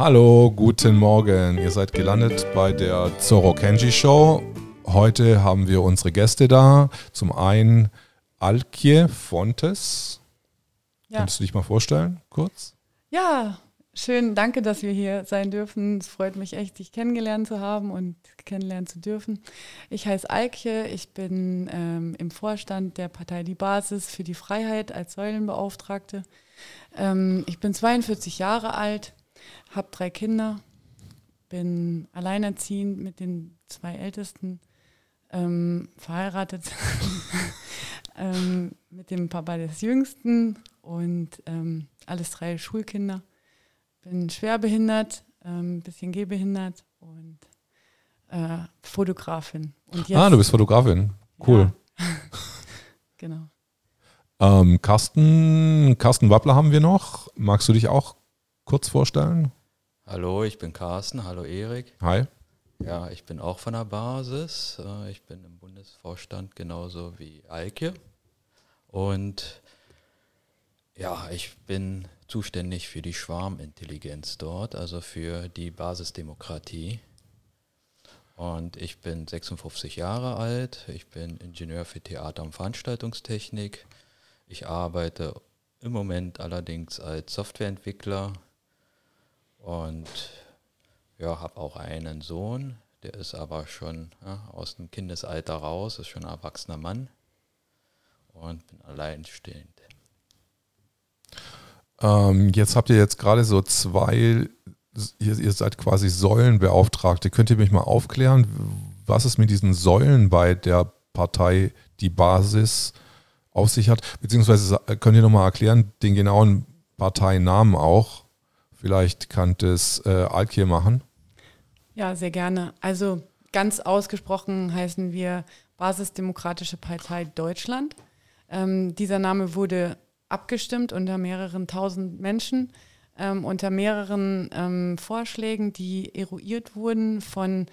Hallo, guten Morgen. Ihr seid gelandet bei der Zorro Kenji Show. Heute haben wir unsere Gäste da. Zum einen Alkje Fontes. Ja. Könntest du dich mal vorstellen, kurz? Ja, schön. Danke, dass wir hier sein dürfen. Es freut mich echt, dich kennengelernt zu haben und kennenlernen zu dürfen. Ich heiße Alkje. Ich bin ähm, im Vorstand der Partei Die Basis für die Freiheit als Säulenbeauftragte. Ähm, ich bin 42 Jahre alt, habe drei Kinder, bin alleinerziehend mit den zwei Ältesten, ähm, verheiratet ähm, mit dem Papa des Jüngsten und ähm, alles drei Schulkinder. Bin schwerbehindert, ein ähm, bisschen gehbehindert und äh, Fotografin. Und ah, du bist Fotografin. Cool. Ja. genau. Ähm, Carsten, Carsten Wappler haben wir noch. Magst du dich auch kurz vorstellen? Hallo, ich bin Carsten. Hallo Erik. Hi. Ja, ich bin auch von der Basis. Äh, ich bin im Bundesvorstand genauso wie Eike. Und ja, ich bin zuständig für die Schwarmintelligenz dort, also für die Basisdemokratie. Und ich bin 56 Jahre alt. Ich bin Ingenieur für Theater- und Veranstaltungstechnik. Ich arbeite im Moment allerdings als Softwareentwickler und ja, habe auch einen Sohn, der ist aber schon ja, aus dem Kindesalter raus, ist schon ein erwachsener Mann und bin alleinstehend. Ähm, jetzt habt ihr jetzt gerade so zwei, ihr, ihr seid quasi Säulenbeauftragte. Könnt ihr mich mal aufklären, was es mit diesen Säulen bei der Partei die Basis auf sich hat? Beziehungsweise könnt ihr nochmal erklären, den genauen Parteinamen auch? Vielleicht kann das äh, Alkir machen. Ja, sehr gerne. Also ganz ausgesprochen heißen wir Basisdemokratische Partei Deutschland. Ähm, dieser Name wurde abgestimmt unter mehreren tausend Menschen, ähm, unter mehreren ähm, Vorschlägen, die eruiert wurden von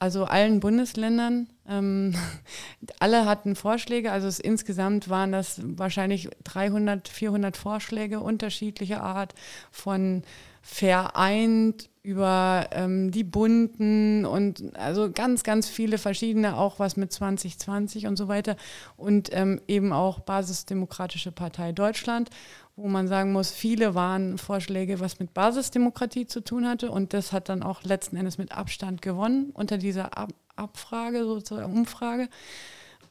also allen Bundesländern. Ähm, alle hatten Vorschläge, also es, insgesamt waren das wahrscheinlich 300, 400 Vorschläge unterschiedlicher Art von vereint über ähm, die Bunten und also ganz, ganz viele verschiedene, auch was mit 2020 und so weiter und ähm, eben auch Basisdemokratische Partei Deutschland, wo man sagen muss, viele waren Vorschläge, was mit Basisdemokratie zu tun hatte und das hat dann auch letzten Endes mit Abstand gewonnen unter dieser Ab Abfrage, sozusagen Umfrage.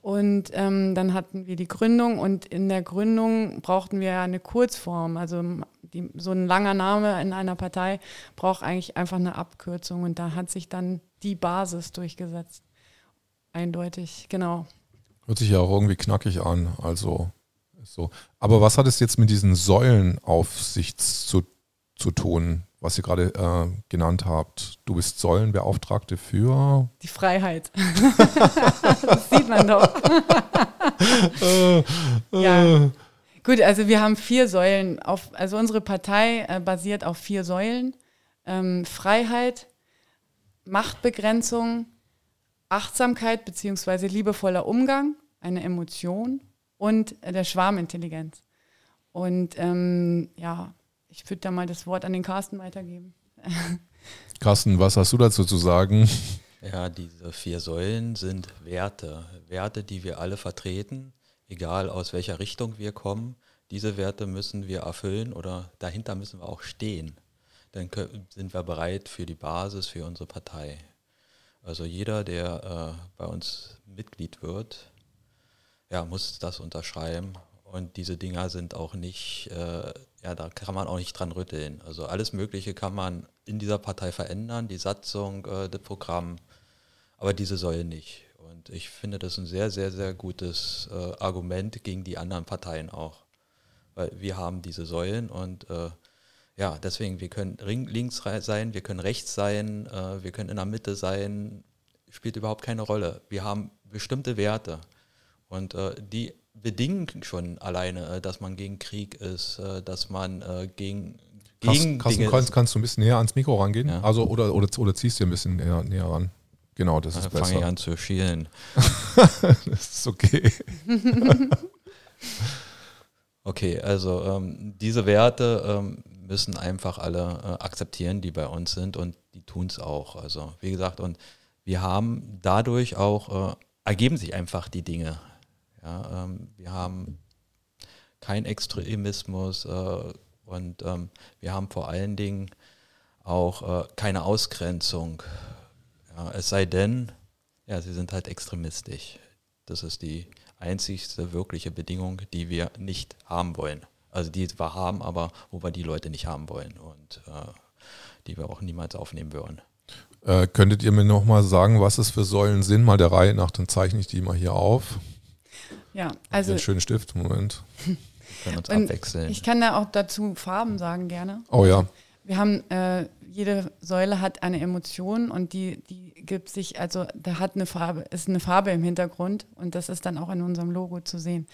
Und ähm, dann hatten wir die Gründung und in der Gründung brauchten wir eine Kurzform. Also die, so ein langer Name in einer Partei braucht eigentlich einfach eine Abkürzung und da hat sich dann die Basis durchgesetzt. Eindeutig, genau. Hört sich ja auch irgendwie knackig an. Also so. Aber was hat es jetzt mit diesen Säulen auf sich zu, zu tun, was ihr gerade äh, genannt habt? Du bist Säulenbeauftragte für die Freiheit. das sieht man doch. äh, ja. Gut, also wir haben vier Säulen. Auf, also unsere Partei äh, basiert auf vier Säulen. Ähm, Freiheit, Machtbegrenzung, Achtsamkeit bzw. liebevoller Umgang, eine Emotion und äh, der Schwarmintelligenz. Und ähm, ja, ich würde da mal das Wort an den Carsten weitergeben. Carsten, was hast du dazu zu sagen? Ja, diese vier Säulen sind Werte. Werte, die wir alle vertreten, egal aus welcher Richtung wir kommen. Diese Werte müssen wir erfüllen oder dahinter müssen wir auch stehen. Dann sind wir bereit für die Basis, für unsere Partei. Also jeder, der äh, bei uns Mitglied wird, ja, muss das unterschreiben. Und diese Dinger sind auch nicht, äh, ja, da kann man auch nicht dran rütteln. Also alles Mögliche kann man in dieser Partei verändern, die Satzung, äh, das Programm, aber diese Säulen nicht. Und ich finde das ein sehr, sehr, sehr gutes äh, Argument gegen die anderen Parteien auch. Weil wir haben diese Säulen und äh, ja, deswegen, wir können links sein, wir können rechts sein, äh, wir können in der Mitte sein, spielt überhaupt keine Rolle. Wir haben bestimmte Werte. Und äh, die bedingen schon alleine, äh, dass man gegen Krieg ist, äh, dass man äh, gegen Carsten, Carsten kannst, kannst, du ein bisschen näher ans Mikro rangehen? Ja. Also oder, oder, oder ziehst du ein bisschen näher, näher ran? Genau, das ist da besser. fange ich an zu schielen. das ist okay. Okay, also ähm, diese Werte ähm, müssen einfach alle äh, akzeptieren, die bei uns sind und die tun es auch. Also wie gesagt, und wir haben dadurch auch, äh, ergeben sich einfach die Dinge. Ja, ähm, wir haben kein Extremismus äh, und ähm, wir haben vor allen Dingen auch äh, keine Ausgrenzung. Ja, es sei denn, ja, sie sind halt extremistisch. Das ist die einzigste wirkliche Bedingung, die wir nicht haben wollen. Also die wir haben, aber wo wir die Leute nicht haben wollen und äh, die wir auch niemals aufnehmen würden. Äh, könntet ihr mir nochmal sagen, was es für Säulen sind? Mal der Reihe nach, dann zeichne ich die mal hier auf. Ja, also. Den schönen Stift, Moment. Wir können uns abwechseln. Ich kann da auch dazu Farben sagen gerne. Oh ja. Wir haben, äh, jede Säule hat eine Emotion und die, die gibt sich, also da hat eine Farbe, ist eine Farbe im Hintergrund und das ist dann auch in unserem Logo zu sehen.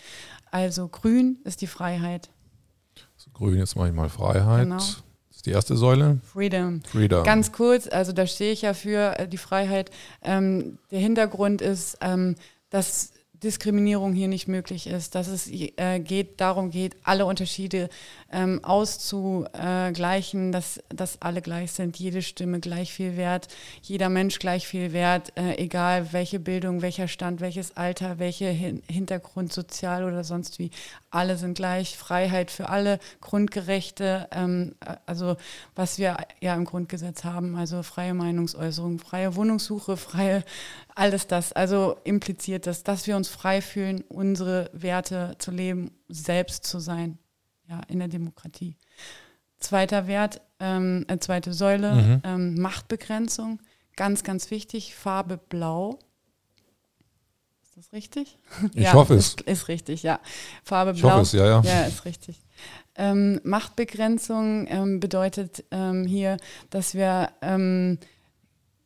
Also grün ist die Freiheit. Grün, jetzt mache ich mal Freiheit. Genau. Das ist die erste Säule. Freedom. Freedom. Ganz kurz, also da stehe ich ja für äh, die Freiheit. Ähm, der Hintergrund ist, ähm, dass Diskriminierung hier nicht möglich ist, dass es äh, geht, darum geht, alle Unterschiede ähm, auszugleichen, dass, dass alle gleich sind, jede Stimme gleich viel wert, jeder Mensch gleich viel wert, äh, egal welche Bildung, welcher Stand, welches Alter, welcher Hin Hintergrund, sozial oder sonst wie, alle sind gleich, Freiheit für alle, Grundgerechte, ähm, also was wir ja im Grundgesetz haben, also freie Meinungsäußerung, freie Wohnungssuche, freie alles das, also impliziert das, dass wir uns frei fühlen, unsere Werte zu leben, selbst zu sein, ja, in der Demokratie. Zweiter Wert, ähm, äh, zweite Säule, mhm. ähm, Machtbegrenzung, ganz, ganz wichtig, Farbe Blau. Ist das richtig? Ich ja, hoffe es. Ist, ist, richtig, ja. Farbe ich Blau. Ich hoffe es, ja, ja. Ja, ist richtig. Ähm, Machtbegrenzung ähm, bedeutet ähm, hier, dass wir ähm,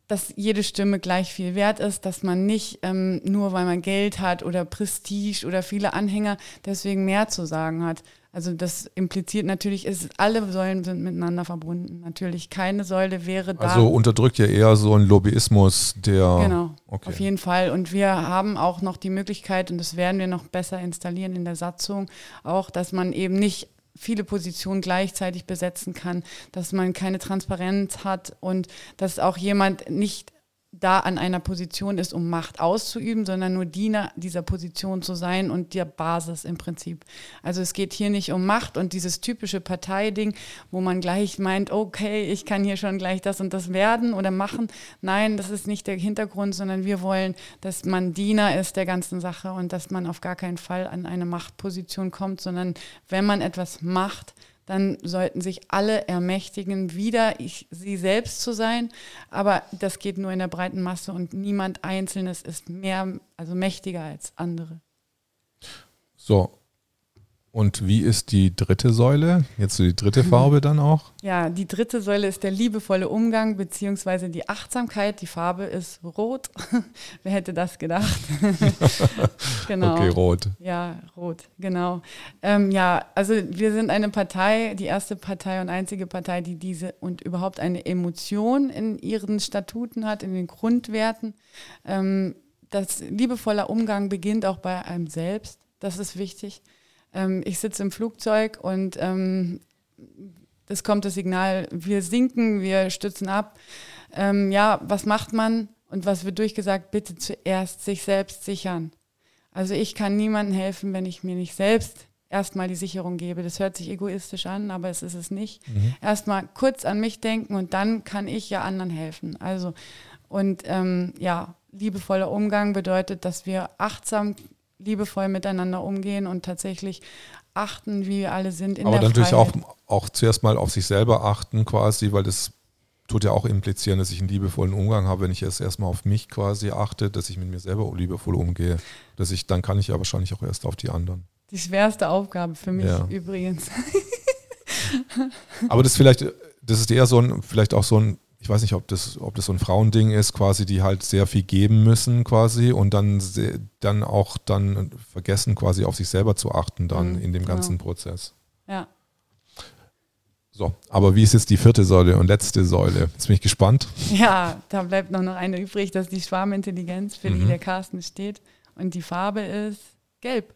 dass jede Stimme gleich viel wert ist, dass man nicht ähm, nur, weil man Geld hat oder Prestige oder viele Anhänger, deswegen mehr zu sagen hat. Also das impliziert natürlich, ist, alle Säulen sind miteinander verbunden. Natürlich keine Säule wäre da. Also unterdrückt ja eher so ein Lobbyismus, der. Genau, okay. auf jeden Fall. Und wir haben auch noch die Möglichkeit, und das werden wir noch besser installieren in der Satzung, auch, dass man eben nicht viele Positionen gleichzeitig besetzen kann, dass man keine Transparenz hat und dass auch jemand nicht da an einer Position ist, um Macht auszuüben, sondern nur Diener dieser Position zu sein und der Basis im Prinzip. Also es geht hier nicht um Macht und dieses typische Parteiding, wo man gleich meint, okay, ich kann hier schon gleich das und das werden oder machen. Nein, das ist nicht der Hintergrund, sondern wir wollen, dass man Diener ist der ganzen Sache und dass man auf gar keinen Fall an eine Machtposition kommt, sondern wenn man etwas macht, dann sollten sich alle ermächtigen, wieder ich, sie selbst zu sein. Aber das geht nur in der breiten Masse und niemand Einzelnes ist mehr, also mächtiger als andere. So, und wie ist die dritte Säule? Jetzt so die dritte Farbe dann auch? Ja, die dritte Säule ist der liebevolle Umgang bzw. die Achtsamkeit. Die Farbe ist rot. Wer hätte das gedacht? genau. Okay, rot. Ja, rot, genau. Ähm, ja, also wir sind eine Partei, die erste Partei und einzige Partei, die diese und überhaupt eine Emotion in ihren Statuten hat, in den Grundwerten. Ähm, das liebevoller Umgang beginnt auch bei einem selbst. Das ist wichtig ähm, ich sitze im Flugzeug und ähm, es kommt das Signal, wir sinken, wir stützen ab. Ähm, ja, was macht man? Und was wird durchgesagt? Bitte zuerst sich selbst sichern. Also ich kann niemandem helfen, wenn ich mir nicht selbst erstmal die Sicherung gebe. Das hört sich egoistisch an, aber es ist es nicht. Mhm. Erstmal kurz an mich denken und dann kann ich ja anderen helfen. Also und ähm, ja, liebevoller Umgang bedeutet, dass wir achtsam liebevoll miteinander umgehen und tatsächlich achten, wie wir alle sind in Aber der natürlich auch, auch zuerst mal auf sich selber achten quasi, weil das tut ja auch implizieren, dass ich einen liebevollen Umgang habe, wenn ich jetzt erstmal auf mich quasi achte, dass ich mit mir selber liebevoll umgehe. Dass ich, dann kann ich ja wahrscheinlich auch erst auf die anderen. Die schwerste Aufgabe für mich ja. übrigens. Aber das ist vielleicht, das ist eher so ein, vielleicht auch so ein ich weiß nicht, ob das, ob das so ein Frauending ist, quasi, die halt sehr viel geben müssen quasi und dann, dann auch dann vergessen, quasi auf sich selber zu achten dann mhm, in dem ganzen genau. Prozess. Ja. So, aber wie ist jetzt die vierte Säule und letzte Säule? Jetzt bin ich gespannt. Ja, da bleibt noch eine übrig, dass die Schwarmintelligenz, für mhm. die der Carsten steht. Und die Farbe ist gelb.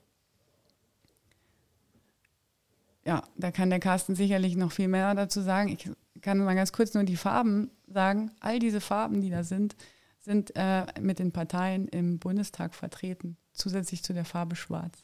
ja, da kann der Carsten sicherlich noch viel mehr dazu sagen. Ich kann mal ganz kurz nur die Farben sagen. All diese Farben, die da sind, sind äh, mit den Parteien im Bundestag vertreten, zusätzlich zu der Farbe Schwarz.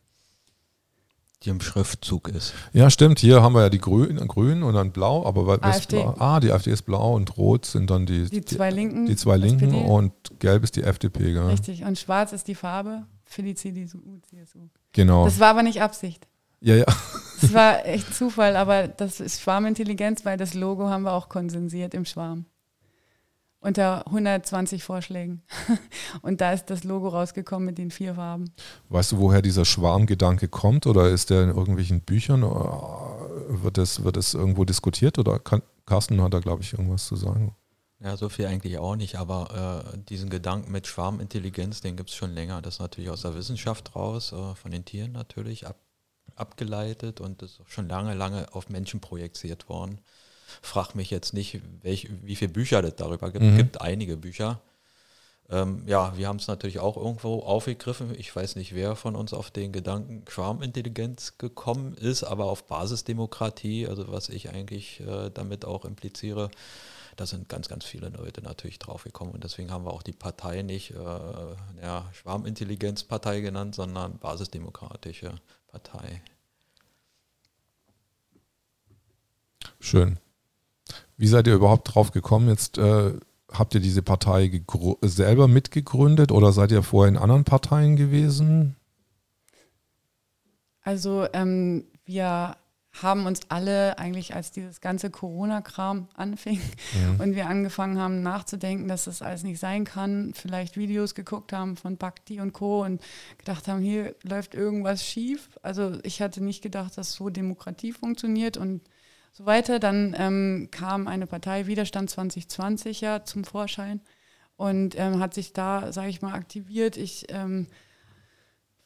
Die im Schriftzug ist. Ja, stimmt. Hier haben wir ja die Grünen Grün und dann Blau, aber was AfD. Blau? Ah, die AfD ist blau und rot sind dann die, Die zwei Linken. die zwei Linken SPD. und gelb ist die FDP, gell? Richtig. Und schwarz ist die Farbe für die CDU, CSU. Genau. Das war aber nicht Absicht. Ja, ja. Das war echt Zufall, aber das ist Schwarmintelligenz, weil das Logo haben wir auch konsensiert im Schwarm. Unter 120 Vorschlägen. Und da ist das Logo rausgekommen mit den vier Farben. Weißt du, woher dieser Schwarmgedanke kommt oder ist der in irgendwelchen Büchern? Oder wird das, wird das irgendwo diskutiert oder kann, Carsten hat da, glaube ich, irgendwas zu sagen? Ja, so viel eigentlich auch nicht, aber äh, diesen Gedanken mit Schwarmintelligenz, den gibt es schon länger. Das ist natürlich aus der Wissenschaft raus, äh, von den Tieren natürlich ab, abgeleitet und ist auch schon lange, lange auf Menschen projiziert worden. Frag mich jetzt nicht, welch, wie viele Bücher es darüber gibt. Es Mhm. gibt einige Bücher. Ähm, ja, wir haben es natürlich auch irgendwo aufgegriffen. Ich weiß nicht, wer von uns auf den Gedanken Schwarmintelligenz gekommen ist, aber auf Basisdemokratie, also was ich eigentlich äh, damit auch impliziere, da sind ganz, ganz viele Leute natürlich draufgekommen und deswegen haben wir auch die Partei nicht äh, ja, Schwarmintelligenzpartei genannt, sondern Basisdemokratische Partei. Schön. Wie seid ihr überhaupt drauf gekommen? Jetzt äh, habt ihr diese Partei selber mitgegründet oder seid ihr vorher in anderen Parteien gewesen? Also ähm, wir haben uns alle eigentlich, als dieses ganze Corona-Kram anfing Mhm. und wir angefangen haben nachzudenken, dass das alles nicht sein kann, vielleicht Videos geguckt haben von Bhakti und Co. und gedacht haben, hier läuft irgendwas schief. Also ich hatte nicht gedacht, dass so Demokratie funktioniert und so weiter. Dann ähm, kam eine Partei Widerstand 2020 ja zum Vorschein und ähm, hat sich da, sage ich mal, aktiviert. Ich ähm,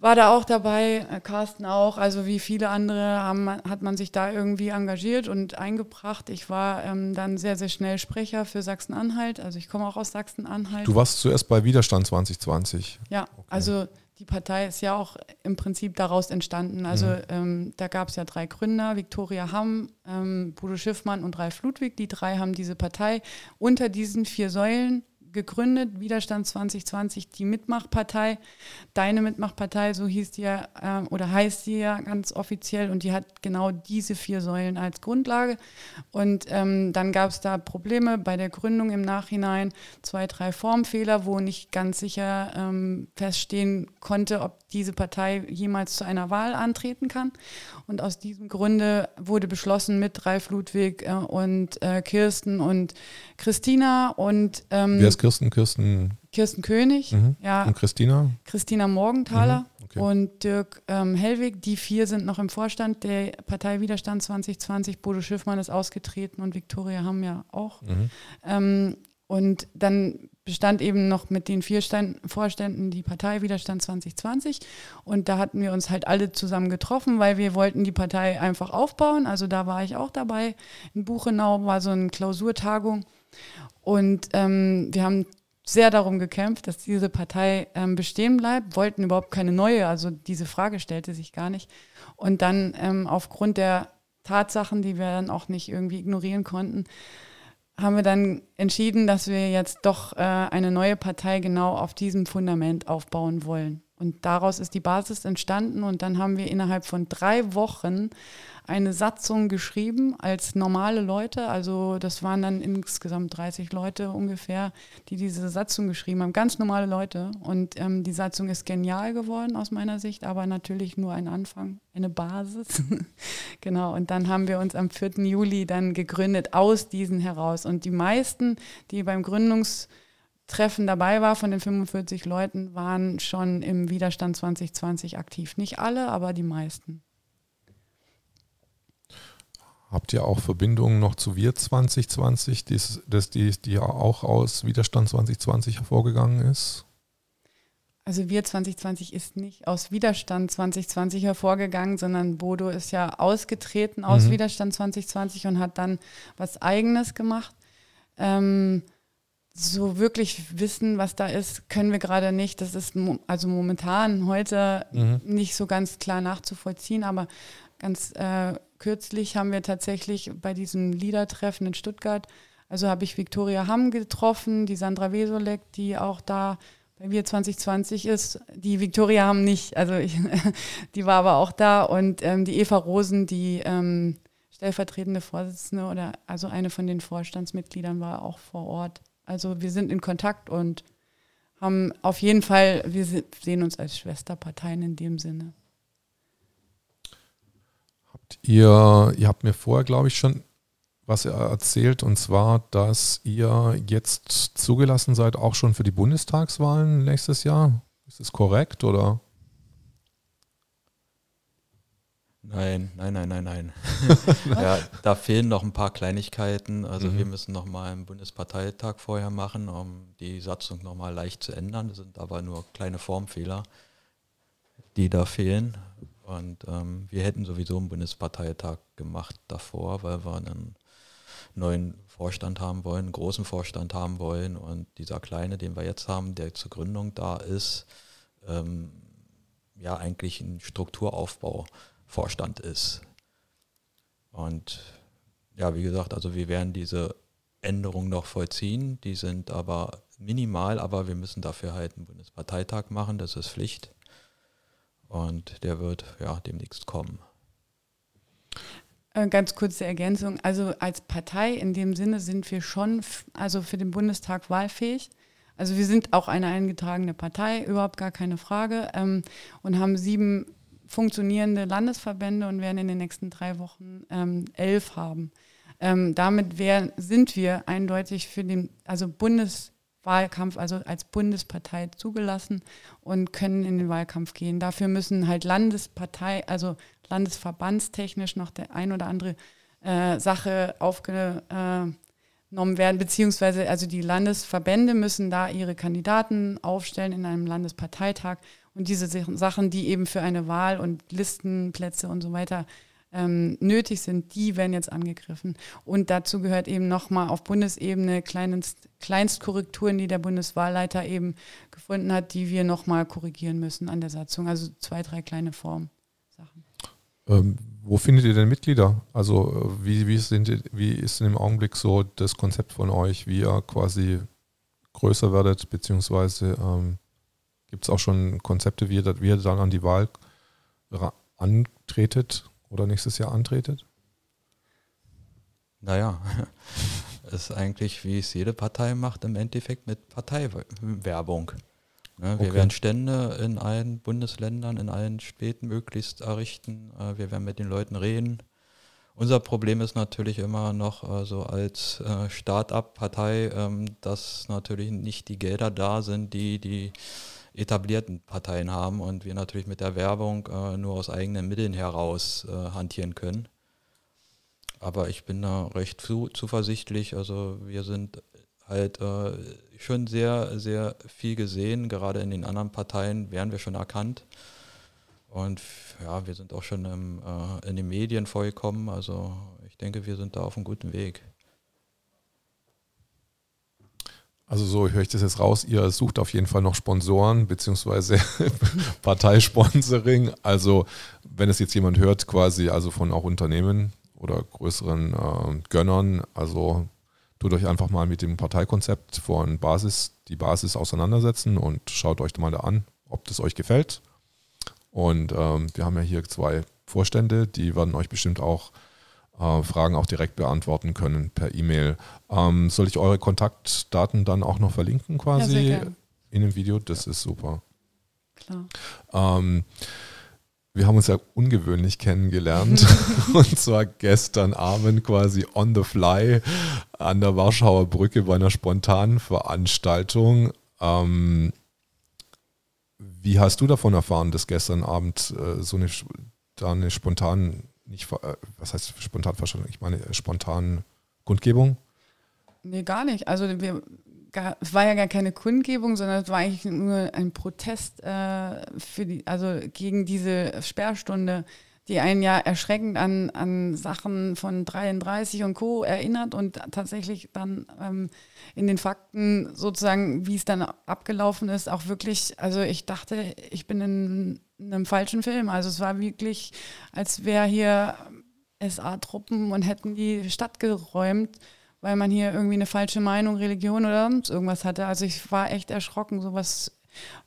war da auch dabei, äh, Carsten auch, also wie viele andere haben, hat man sich da irgendwie engagiert und eingebracht. Ich war ähm, dann sehr, sehr schnell Sprecher für Sachsen-Anhalt, also ich komme auch aus Sachsen-Anhalt. Du warst zuerst bei Widerstand 2020. Ja, also die Partei ist ja auch im Prinzip daraus entstanden. Also Mhm. ähm, da gab es ja drei Gründer, Viktoria Hamm, ähm, Bodo Schiffmann und Ralf Ludwig. Die drei haben diese Partei unter diesen vier Säulen gegründet. Widerstand 2020, die Mitmachpartei, deine Mitmachpartei, so hieß die ja, ähm, oder heißt die ja ganz offiziell und die hat genau diese vier Säulen als Grundlage. Und ähm, dann gab es da Probleme bei der Gründung im Nachhinein, zwei, drei Formfehler, wo nicht ganz sicher ähm, feststehen konnte, ob diese Partei jemals zu einer Wahl antreten kann. Und aus diesem Grunde wurde beschlossen mit Ralf Ludwig äh, und äh, Kirsten und Christina und ähm, Wer ist Kirsten? Kirsten Kirsten König, Mhm. ja, und Christina? Christina Morgenthaler Mhm, okay. und Dirk ähm, Hellwig. Die vier sind noch im Vorstand der Partei Widerstand 2020. Bodo Schiffmann ist ausgetreten und Viktoria haben ja auch. Mhm. Ähm, und dann bestand eben noch mit den vier Vorständen die Partei Widerstand 2020. Und da hatten wir uns halt alle zusammen getroffen, weil wir wollten die Partei einfach aufbauen. Also da war ich auch dabei. In Buchenau war so eine Klausurtagung. Und ähm, wir haben sehr darum gekämpft, dass diese Partei ähm, bestehen bleibt, wollten überhaupt keine neue, also diese Frage stellte sich gar nicht. Und dann ähm, aufgrund der Tatsachen, die wir dann auch nicht irgendwie ignorieren konnten, haben wir dann entschieden, dass wir jetzt doch äh, eine neue Partei genau auf diesem Fundament aufbauen wollen. Und daraus ist die Basis entstanden und dann haben wir innerhalb von drei Wochen eine Satzung geschrieben als normale Leute. Also das waren dann insgesamt 30 Leute ungefähr, die diese Satzung geschrieben haben. Ganz normale Leute. Und ähm, die Satzung ist genial geworden aus meiner Sicht, aber natürlich nur ein Anfang, eine Basis. genau. Und dann haben wir uns am 4. Juli dann gegründet aus diesen heraus. Und die meisten, die beim Gründungstreffen dabei waren von den 45 Leuten, waren schon im Widerstand 2020 aktiv. Nicht alle, aber die meisten. Habt ihr auch Verbindungen noch zu Wir 2020, dies, das, die, die ja auch aus Widerstand 2020 hervorgegangen ist? Also wir 2020 ist nicht aus Widerstand 2020 hervorgegangen, sondern Bodo ist ja ausgetreten aus Mhm. Widerstand 2020 und hat dann was Eigenes gemacht. Ähm, so wirklich wissen, was da ist, können wir gerade nicht. Das ist also momentan heute Mhm. nicht so ganz klar nachzuvollziehen, aber ganz äh, kürzlich haben wir tatsächlich bei diesem Liedertreffen in Stuttgart, also habe ich Viktoria Hamm getroffen, die Sandra Wesolek, die auch da bei Wir 2020 ist. Die Viktoria Hamm nicht, also ich, die war aber auch da und ähm, die Eva Rosen, die ähm, stellvertretende Vorsitzende oder also eine von den Vorstandsmitgliedern war auch vor Ort. Also wir sind in Kontakt und haben auf jeden Fall, wir sehen uns als Schwesterparteien in dem Sinne. Habt ihr, ihr habt mir vorher, glaube ich, schon was erzählt, und zwar, dass ihr jetzt zugelassen seid, auch schon für die Bundestagswahlen nächstes Jahr. Ist das korrekt oder? Nein, nein, nein, nein, nein. ja, da fehlen noch ein paar Kleinigkeiten. Also mhm. wir müssen noch mal einen Bundesparteitag vorher machen, um die Satzung noch mal leicht zu ändern. Das sind aber nur kleine Formfehler, die da fehlen. Und ähm, wir hätten sowieso einen Bundesparteitag gemacht davor, weil wir einen neuen Vorstand haben wollen, einen großen Vorstand haben wollen. Und dieser kleine, den wir jetzt haben, der zur Gründung da ist, ähm, ja eigentlich ein Strukturaufbau Vorstand ist. Und ja, wie gesagt, also wir werden diese Änderungen noch vollziehen. Die sind aber minimal, aber wir müssen dafür halt einen Bundesparteitag machen, das ist Pflicht. Und der wird ja demnächst kommen. Äh, ganz kurze Ergänzung. Also als Partei in dem Sinne sind wir schon also für den Bundestag wahlfähig. Also wir sind auch eine eingetragene Partei, überhaupt gar keine Frage, ähm, und haben sieben funktionierende Landesverbände und werden in den nächsten drei Wochen ähm, elf haben. Ähm, damit wär, sind wir eindeutig für den also Bundeswahlkampf, also als Bundespartei zugelassen und können in den Wahlkampf gehen. Dafür müssen halt Landespartei, also landesverbandstechnisch noch der ein oder andere äh, Sache aufgenommen werden, beziehungsweise also die Landesverbände müssen da ihre Kandidaten aufstellen in einem Landesparteitag und diese Sachen, die eben für eine Wahl und Listenplätze und so weiter ähm, nötig sind, die werden jetzt angegriffen. Und dazu gehört eben nochmal auf Bundesebene Kleinst, Kleinstkorrekturen, die der Bundeswahlleiter eben gefunden hat, die wir nochmal korrigieren müssen an der Satzung. Also zwei, drei kleine Formsachen. Ähm, wo findet ihr denn Mitglieder? Also äh, wie, wie, sind, wie ist in dem Augenblick so das Konzept von euch, wie ihr quasi größer werdet, beziehungsweise ähm, Gibt es auch schon Konzepte, wie ihr, wie ihr dann an die Wahl antretet oder nächstes Jahr antretet? Naja, ist eigentlich, wie es jede Partei macht, im Endeffekt mit Parteiwerbung. Ne, wir okay. werden Stände in allen Bundesländern, in allen Städten möglichst errichten. Äh, wir werden mit den Leuten reden. Unser Problem ist natürlich immer noch äh, so als äh, Start-up-Partei, ähm, dass natürlich nicht die Gelder da sind, die die etablierten Parteien haben und wir natürlich mit der Werbung äh, nur aus eigenen Mitteln heraus äh, hantieren können. Aber ich bin da recht zu, zuversichtlich. Also wir sind halt äh, schon sehr, sehr viel gesehen. Gerade in den anderen Parteien werden wir schon erkannt. Und ja, wir sind auch schon im, äh, in den Medien vorgekommen. Also ich denke, wir sind da auf einem guten Weg. Also so höre ich das jetzt raus, ihr sucht auf jeden Fall noch Sponsoren beziehungsweise Parteisponsoring. Also wenn es jetzt jemand hört, quasi also von auch Unternehmen oder größeren äh, Gönnern, also tut euch einfach mal mit dem Parteikonzept von Basis, die Basis auseinandersetzen und schaut euch mal da an, ob das euch gefällt. Und ähm, wir haben ja hier zwei Vorstände, die werden euch bestimmt auch äh, Fragen auch direkt beantworten können per E-Mail. Ähm, soll ich eure Kontaktdaten dann auch noch verlinken quasi ja, in dem Video? Das ist super. Klar. Ähm, wir haben uns ja ungewöhnlich kennengelernt und zwar gestern Abend quasi on the fly an der Warschauer Brücke bei einer spontanen Veranstaltung. Ähm, wie hast du davon erfahren, dass gestern Abend äh, so eine, da eine spontan nicht, äh, was heißt spontan Veranstaltung? Ich meine äh, spontan Kundgebung? Nee, gar nicht. Also wir, gar, es war ja gar keine Kundgebung, sondern es war eigentlich nur ein Protest äh, für die, also gegen diese Sperrstunde, die einen ja erschreckend an, an Sachen von 33 und Co. erinnert und tatsächlich dann ähm, in den Fakten sozusagen, wie es dann abgelaufen ist, auch wirklich, also ich dachte, ich bin in einem falschen Film. Also es war wirklich, als wäre hier SA-Truppen und hätten die Stadt geräumt, weil man hier irgendwie eine falsche Meinung, Religion oder irgendwas hatte. Also ich war echt erschrocken, sowas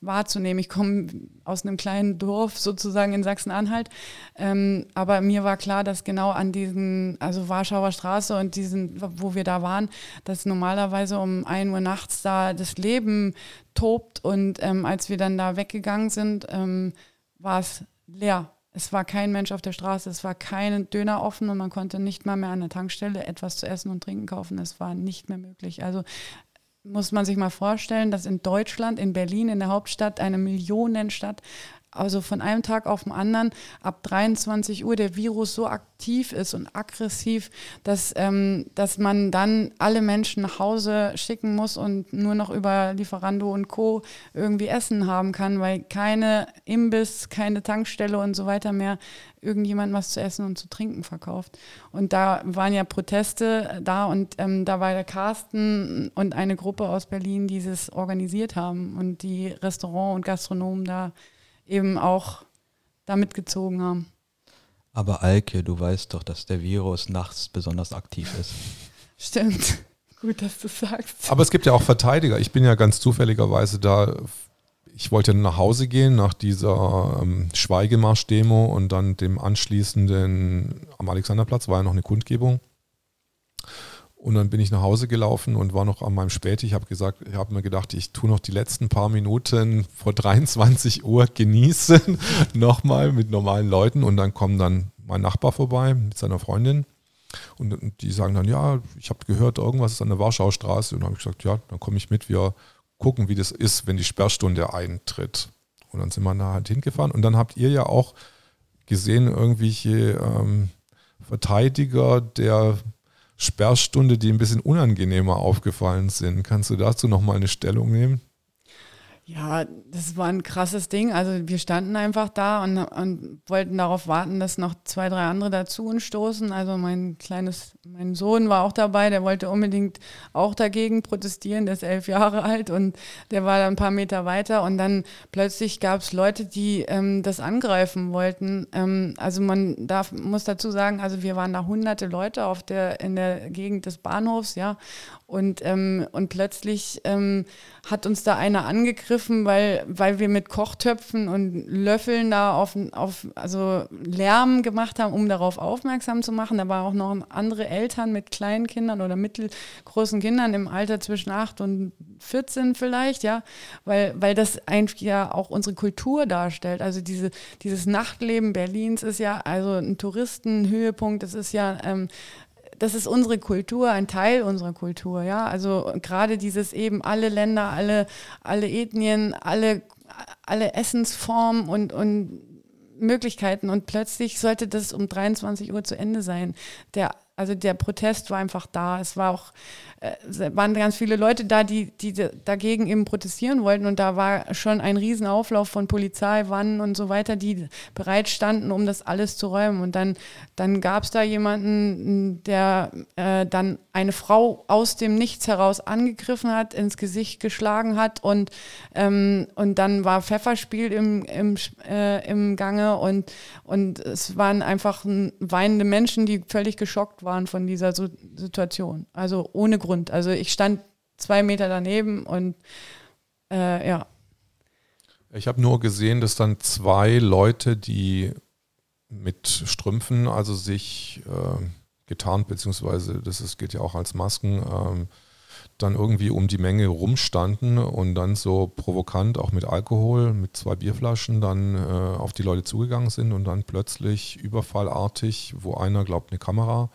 wahrzunehmen. Ich komme aus einem kleinen Dorf sozusagen in Sachsen-Anhalt, ähm, aber mir war klar, dass genau an diesen, also Warschauer Straße und diesen, wo wir da waren, dass normalerweise um 1 Uhr nachts da das Leben tobt und ähm, als wir dann da weggegangen sind, ähm, war es leer. Es war kein Mensch auf der Straße, es war kein Döner offen und man konnte nicht mal mehr an der Tankstelle etwas zu essen und trinken kaufen. Es war nicht mehr möglich. Also muss man sich mal vorstellen, dass in Deutschland, in Berlin, in der Hauptstadt, eine Millionenstadt, also von einem Tag auf den anderen ab 23 Uhr der Virus so aktiv ist und aggressiv, dass, ähm, dass man dann alle Menschen nach Hause schicken muss und nur noch über Lieferando und Co. irgendwie Essen haben kann, weil keine Imbiss, keine Tankstelle und so weiter mehr irgendjemand was zu essen und zu trinken verkauft. Und da waren ja Proteste da und ähm, da war der Carsten und eine Gruppe aus Berlin, die es organisiert haben und die Restaurant- und Gastronomen da eben auch da mitgezogen haben. Aber Alke, du weißt doch, dass der Virus nachts besonders aktiv ist. Stimmt. Gut, dass du sagst. Aber es gibt ja auch Verteidiger. Ich bin ja ganz zufälligerweise da. Ich wollte nach Hause gehen nach dieser ähm, Schweigemarsch-Demo und dann dem anschließenden am Alexanderplatz war ja noch eine Kundgebung. Und dann bin ich nach Hause gelaufen und war noch an meinem Spät. Ich habe gesagt, ich habe mir gedacht, ich tue noch die letzten paar Minuten vor 23 Uhr genießen, nochmal mit normalen Leuten. Und dann kommt dann mein Nachbar vorbei mit seiner Freundin. Und die sagen dann, ja, ich habe gehört, irgendwas ist an der Warschauer Straße. Und dann habe ich gesagt, ja, dann komme ich mit, wir gucken, wie das ist, wenn die Sperrstunde eintritt. Und dann sind wir da halt hingefahren. Und dann habt ihr ja auch gesehen, irgendwelche ähm, Verteidiger der Sperrstunde, die ein bisschen unangenehmer aufgefallen sind. Kannst du dazu nochmal eine Stellung nehmen? Ja, das war ein krasses Ding. Also wir standen einfach da und, und, wollten darauf warten, dass noch zwei, drei andere dazu uns stoßen. Also mein kleines, mein Sohn war auch dabei, der wollte unbedingt auch dagegen protestieren, der ist elf Jahre alt und der war dann ein paar Meter weiter und dann plötzlich gab es Leute, die ähm, das angreifen wollten. Ähm, also man darf, muss dazu sagen, also wir waren da hunderte Leute auf der, in der Gegend des Bahnhofs, ja, und, ähm, und plötzlich ähm, hat uns da einer angegriffen, weil, weil wir mit Kochtöpfen und Löffeln da auf, auf also Lärm gemacht haben, um darauf aufmerksam zu machen. Da waren auch noch andere Eltern mit kleinen Kindern oder mittelgroßen Kindern im Alter zwischen 8 und 14 vielleicht, ja, weil, weil das eigentlich ja auch unsere Kultur darstellt. Also diese, dieses Nachtleben Berlins ist ja also ein Touristenhöhepunkt, das ist ja ähm, das ist unsere Kultur, ein Teil unserer Kultur, ja. Also gerade dieses eben alle Länder, alle, alle Ethnien, alle, alle Essensformen und, und Möglichkeiten und plötzlich sollte das um 23 Uhr zu Ende sein. Der, also der Protest war einfach da. Es war auch äh, waren ganz viele Leute da, die, die dagegen eben protestieren wollten. Und da war schon ein Riesenauflauf von Polizei, Wannen und so weiter, die bereit standen, um das alles zu räumen. Und dann, dann gab es da jemanden, der äh, dann eine Frau aus dem Nichts heraus angegriffen hat, ins Gesicht geschlagen hat und, ähm, und dann war Pfefferspiel im, im, äh, im Gange und, und es waren einfach weinende Menschen, die völlig geschockt waren von dieser Situation. Also ohne Grund. Also ich stand zwei Meter daneben und äh, ja. Ich habe nur gesehen, dass dann zwei Leute, die mit Strümpfen, also sich äh, getarnt, beziehungsweise das ist, geht ja auch als Masken, ähm, dann irgendwie um die Menge rumstanden und dann so provokant auch mit Alkohol, mit zwei Bierflaschen dann äh, auf die Leute zugegangen sind und dann plötzlich überfallartig, wo einer glaubt eine Kamera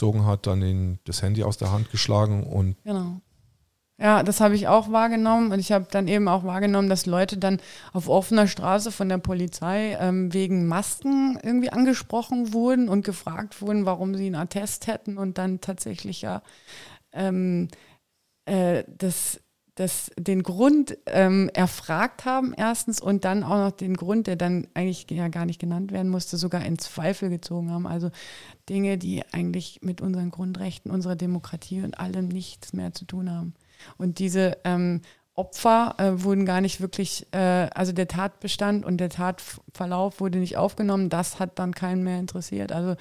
gezogen hat, dann den, das Handy aus der Hand geschlagen und genau. Ja, das habe ich auch wahrgenommen und ich habe dann eben auch wahrgenommen, dass Leute dann auf offener Straße von der Polizei ähm, wegen Masken irgendwie angesprochen wurden und gefragt wurden, warum sie einen Attest hätten und dann tatsächlich ja ähm, äh, das das, den Grund ähm, erfragt haben, erstens, und dann auch noch den Grund, der dann eigentlich ja gar nicht genannt werden musste, sogar in Zweifel gezogen haben. Also Dinge, die eigentlich mit unseren Grundrechten, unserer Demokratie und allem nichts mehr zu tun haben. Und diese ähm, Opfer äh, wurden gar nicht wirklich, äh, also der Tatbestand und der Tatverlauf wurde nicht aufgenommen. Das hat dann keinen mehr interessiert. Also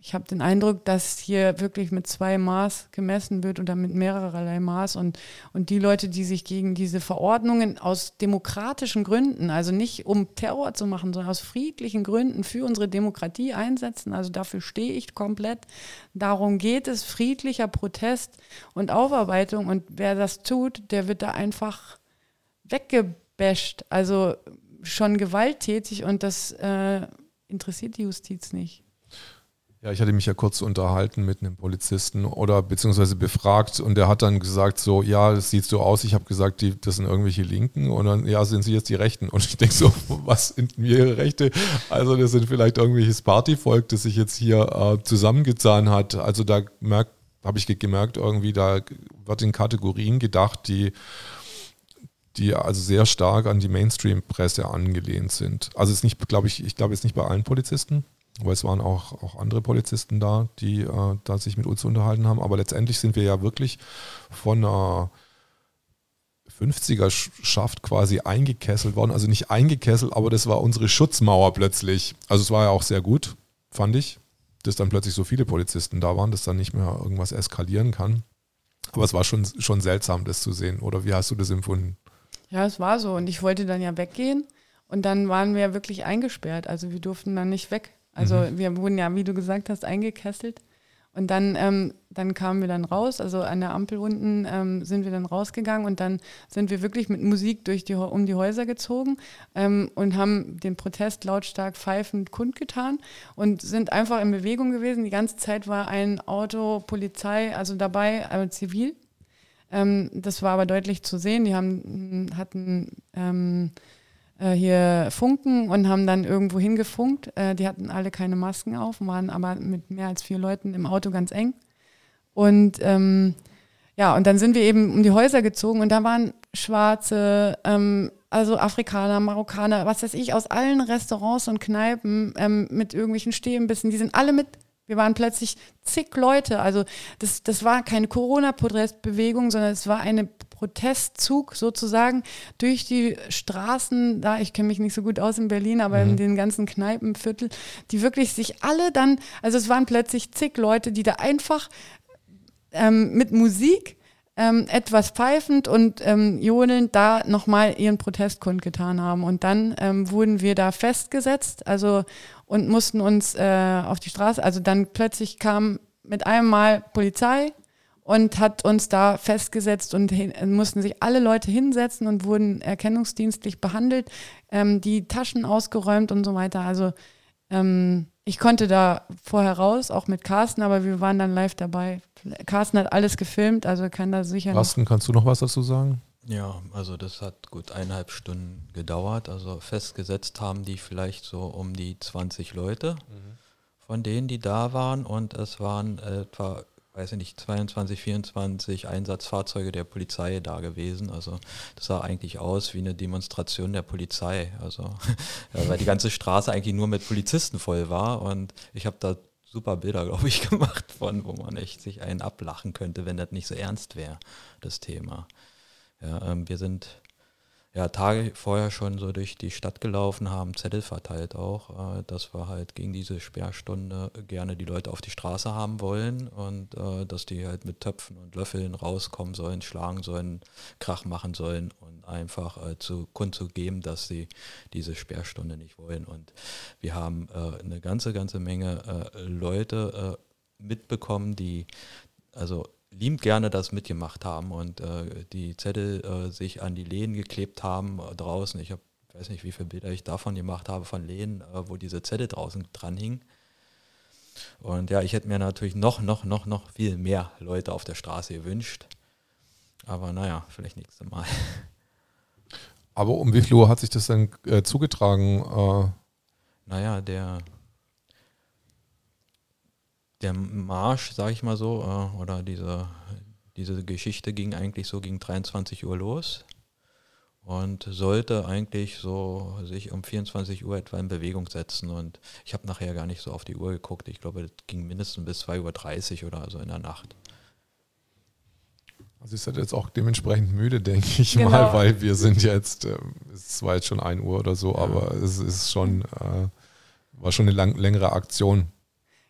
ich habe den Eindruck, dass hier wirklich mit zwei Maß gemessen wird oder mit mehrererlei Maß und, und die Leute, die sich gegen diese Verordnungen aus demokratischen Gründen, also nicht um Terror zu machen, sondern aus friedlichen Gründen für unsere Demokratie einsetzen, also dafür stehe ich komplett. Darum geht es, friedlicher Protest und Aufarbeitung und wer das tut, der wird da einfach weggebasht, also schon gewalttätig und das äh, interessiert die Justiz nicht. Ja, ich hatte mich ja kurz unterhalten mit einem Polizisten oder beziehungsweise befragt und der hat dann gesagt so, ja, das sieht so aus. Ich habe gesagt, die, das sind irgendwelche Linken und dann, ja, sind sie jetzt die Rechten. Und ich denke so, was sind mir Rechte? Also das sind vielleicht irgendwelches Partyvolk, das sich jetzt hier äh, zusammengetan hat. Also da habe ich gemerkt, irgendwie, da wird in Kategorien gedacht, die die also sehr stark an die Mainstream-Presse angelehnt sind. Also ist nicht, glaube ich, ich glaube jetzt nicht bei allen Polizisten, weil es waren auch, auch andere Polizisten da, die äh, da sich mit uns unterhalten haben. Aber letztendlich sind wir ja wirklich von einer 50er-Schaft quasi eingekesselt worden. Also nicht eingekesselt, aber das war unsere Schutzmauer plötzlich. Also es war ja auch sehr gut, fand ich, dass dann plötzlich so viele Polizisten da waren, dass dann nicht mehr irgendwas eskalieren kann. Aber es war schon, schon seltsam, das zu sehen. Oder wie hast du das empfunden? Ja, es war so. Und ich wollte dann ja weggehen. Und dann waren wir wirklich eingesperrt. Also wir durften dann nicht weg. Also mhm. wir wurden ja, wie du gesagt hast, eingekesselt. Und dann, ähm, dann kamen wir dann raus, also an der Ampel unten ähm, sind wir dann rausgegangen und dann sind wir wirklich mit Musik durch die, um die Häuser gezogen ähm, und haben den Protest lautstark pfeifend kundgetan und sind einfach in Bewegung gewesen. Die ganze Zeit war ein Auto, Polizei, also dabei, also zivil. Ähm, das war aber deutlich zu sehen. Die haben, hatten ähm, äh, hier funken und haben dann irgendwo hingefunkt. Äh, die hatten alle keine Masken auf, waren aber mit mehr als vier Leuten im Auto ganz eng. Und ähm, ja, und dann sind wir eben um die Häuser gezogen und da waren Schwarze, ähm, also Afrikaner, Marokkaner, was weiß ich, aus allen Restaurants und Kneipen ähm, mit irgendwelchen Stehenbissen, die sind alle mit wir waren plötzlich zig Leute. Also das, das war keine Corona-Protestbewegung, sondern es war eine Protestzug sozusagen durch die Straßen, da ich kenne mich nicht so gut aus in Berlin, aber mhm. in den ganzen Kneipenviertel, die wirklich sich alle dann, also es waren plötzlich zig Leute, die da einfach ähm, mit Musik ähm, etwas pfeifend und ähm, jodelnd da nochmal ihren Protest kundgetan haben. Und dann ähm, wurden wir da festgesetzt, also und mussten uns äh, auf die Straße, also dann plötzlich kam mit einem Mal Polizei und hat uns da festgesetzt und hin, mussten sich alle Leute hinsetzen und wurden erkennungsdienstlich behandelt, ähm, die Taschen ausgeräumt und so weiter. Also ähm, ich konnte da vorher raus, auch mit Carsten, aber wir waren dann live dabei. Carsten hat alles gefilmt, also kann da sicher. Carsten, kannst du noch was dazu sagen? Ja, also das hat gut eineinhalb Stunden gedauert. Also festgesetzt haben die vielleicht so um die 20 Leute mhm. von denen, die da waren. Und es waren etwa weiß ich nicht, 22, 24 Einsatzfahrzeuge der Polizei da gewesen. Also das sah eigentlich aus wie eine Demonstration der Polizei. Also weil die ganze Straße eigentlich nur mit Polizisten voll war und ich habe da super Bilder, glaube ich, gemacht von, wo man echt sich einen ablachen könnte, wenn das nicht so ernst wäre, das Thema. Ja, ähm, wir sind ja, Tage vorher schon so durch die Stadt gelaufen, haben Zettel verteilt auch, äh, dass wir halt gegen diese Sperrstunde gerne die Leute auf die Straße haben wollen und äh, dass die halt mit Töpfen und Löffeln rauskommen sollen, schlagen sollen, Krach machen sollen und einfach äh, zu kundzugeben, dass sie diese Sperrstunde nicht wollen. Und wir haben äh, eine ganze, ganze Menge äh, Leute äh, mitbekommen, die also liebend gerne das mitgemacht haben und äh, die Zettel äh, sich an die Lehnen geklebt haben äh, draußen. Ich habe, weiß nicht, wie viele Bilder ich davon gemacht habe, von Lehnen, äh, wo diese Zettel draußen dran hingen. Und ja, ich hätte mir natürlich noch, noch, noch, noch viel mehr Leute auf der Straße gewünscht. Aber naja, vielleicht nächstes Mal. Aber um wie viel Uhr hat sich das dann äh, zugetragen? Äh? Naja, der der Marsch, sage ich mal so, äh, oder diese, diese Geschichte ging eigentlich so gegen 23 Uhr los und sollte eigentlich so sich um 24 Uhr etwa in Bewegung setzen. Und ich habe nachher gar nicht so auf die Uhr geguckt. Ich glaube, das ging mindestens bis 2.30 Uhr oder so in der Nacht. Also ich seid jetzt auch dementsprechend müde, denke ich genau. mal, weil wir sind jetzt, äh, es war jetzt schon 1 Uhr oder so, ja. aber es ist schon, äh, war schon eine lang, längere Aktion.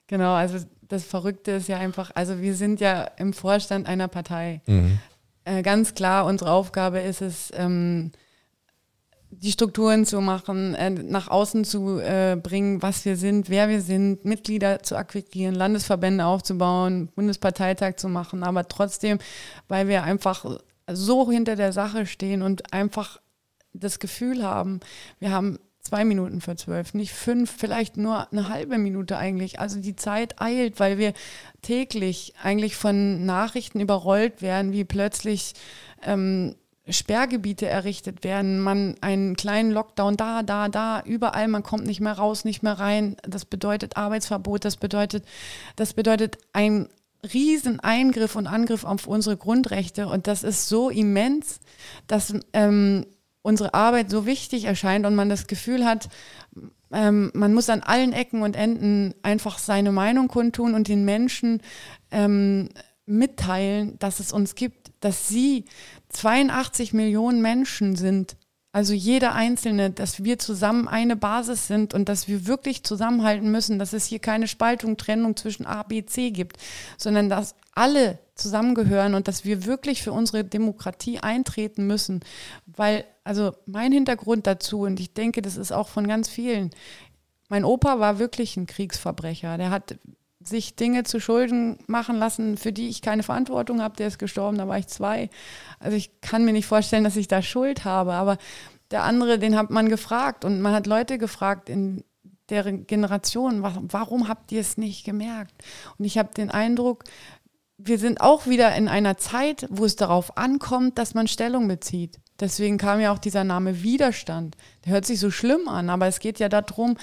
Genau, also das Verrückte ist ja einfach, also wir sind ja im Vorstand einer Partei. Mhm. Äh, ganz klar, unsere Aufgabe ist es, ähm, die Strukturen zu machen, äh, nach außen zu äh, bringen, was wir sind, wer wir sind, Mitglieder zu akquirieren, Landesverbände aufzubauen, Bundesparteitag zu machen, aber trotzdem, weil wir einfach so hinter der Sache stehen und einfach das Gefühl haben, wir haben zwei Minuten für zwölf, nicht fünf, vielleicht nur eine halbe Minute eigentlich. Also die Zeit eilt, weil wir täglich eigentlich von Nachrichten überrollt werden, wie plötzlich ähm, Sperrgebiete errichtet werden, man einen kleinen Lockdown da, da, da, überall, man kommt nicht mehr raus, nicht mehr rein. Das bedeutet Arbeitsverbot, das bedeutet, das bedeutet ein riesen Eingriff und Angriff auf unsere Grundrechte und das ist so immens, dass ähm, unsere Arbeit so wichtig erscheint und man das Gefühl hat, ähm, man muss an allen Ecken und Enden einfach seine Meinung kundtun und den Menschen ähm, mitteilen, dass es uns gibt, dass sie 82 Millionen Menschen sind, also jeder Einzelne, dass wir zusammen eine Basis sind und dass wir wirklich zusammenhalten müssen, dass es hier keine Spaltung, Trennung zwischen A, B, C gibt, sondern dass alle zusammengehören und dass wir wirklich für unsere Demokratie eintreten müssen. Weil, also mein Hintergrund dazu, und ich denke, das ist auch von ganz vielen, mein Opa war wirklich ein Kriegsverbrecher. Der hat sich Dinge zu Schulden machen lassen, für die ich keine Verantwortung habe. Der ist gestorben, da war ich zwei. Also ich kann mir nicht vorstellen, dass ich da Schuld habe. Aber der andere, den hat man gefragt und man hat Leute gefragt in deren Generation, warum habt ihr es nicht gemerkt? Und ich habe den Eindruck, wir sind auch wieder in einer Zeit, wo es darauf ankommt, dass man Stellung bezieht. Deswegen kam ja auch dieser Name Widerstand. Der hört sich so schlimm an, aber es geht ja darum,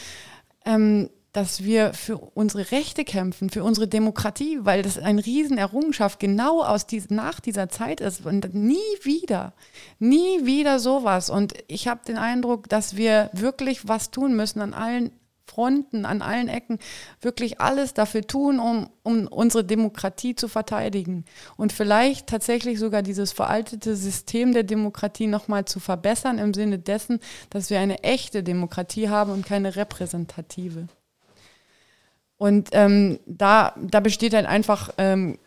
ähm, dass wir für unsere Rechte kämpfen, für unsere Demokratie, weil das eine Riesenerrungenschaft genau aus dies, nach dieser Zeit ist und nie wieder, nie wieder sowas. Und ich habe den Eindruck, dass wir wirklich was tun müssen an allen Fronten, an allen Ecken, wirklich alles dafür tun, um, um unsere Demokratie zu verteidigen und vielleicht tatsächlich sogar dieses veraltete System der Demokratie nochmal zu verbessern im Sinne dessen, dass wir eine echte Demokratie haben und keine repräsentative. Und ähm, da, da besteht halt einfach ähm,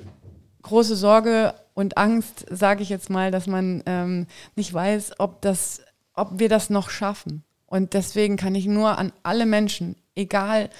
große Sorge und Angst, sage ich jetzt mal, dass man ähm, nicht weiß, ob, das, ob wir das noch schaffen. Und deswegen kann ich nur an alle Menschen, egal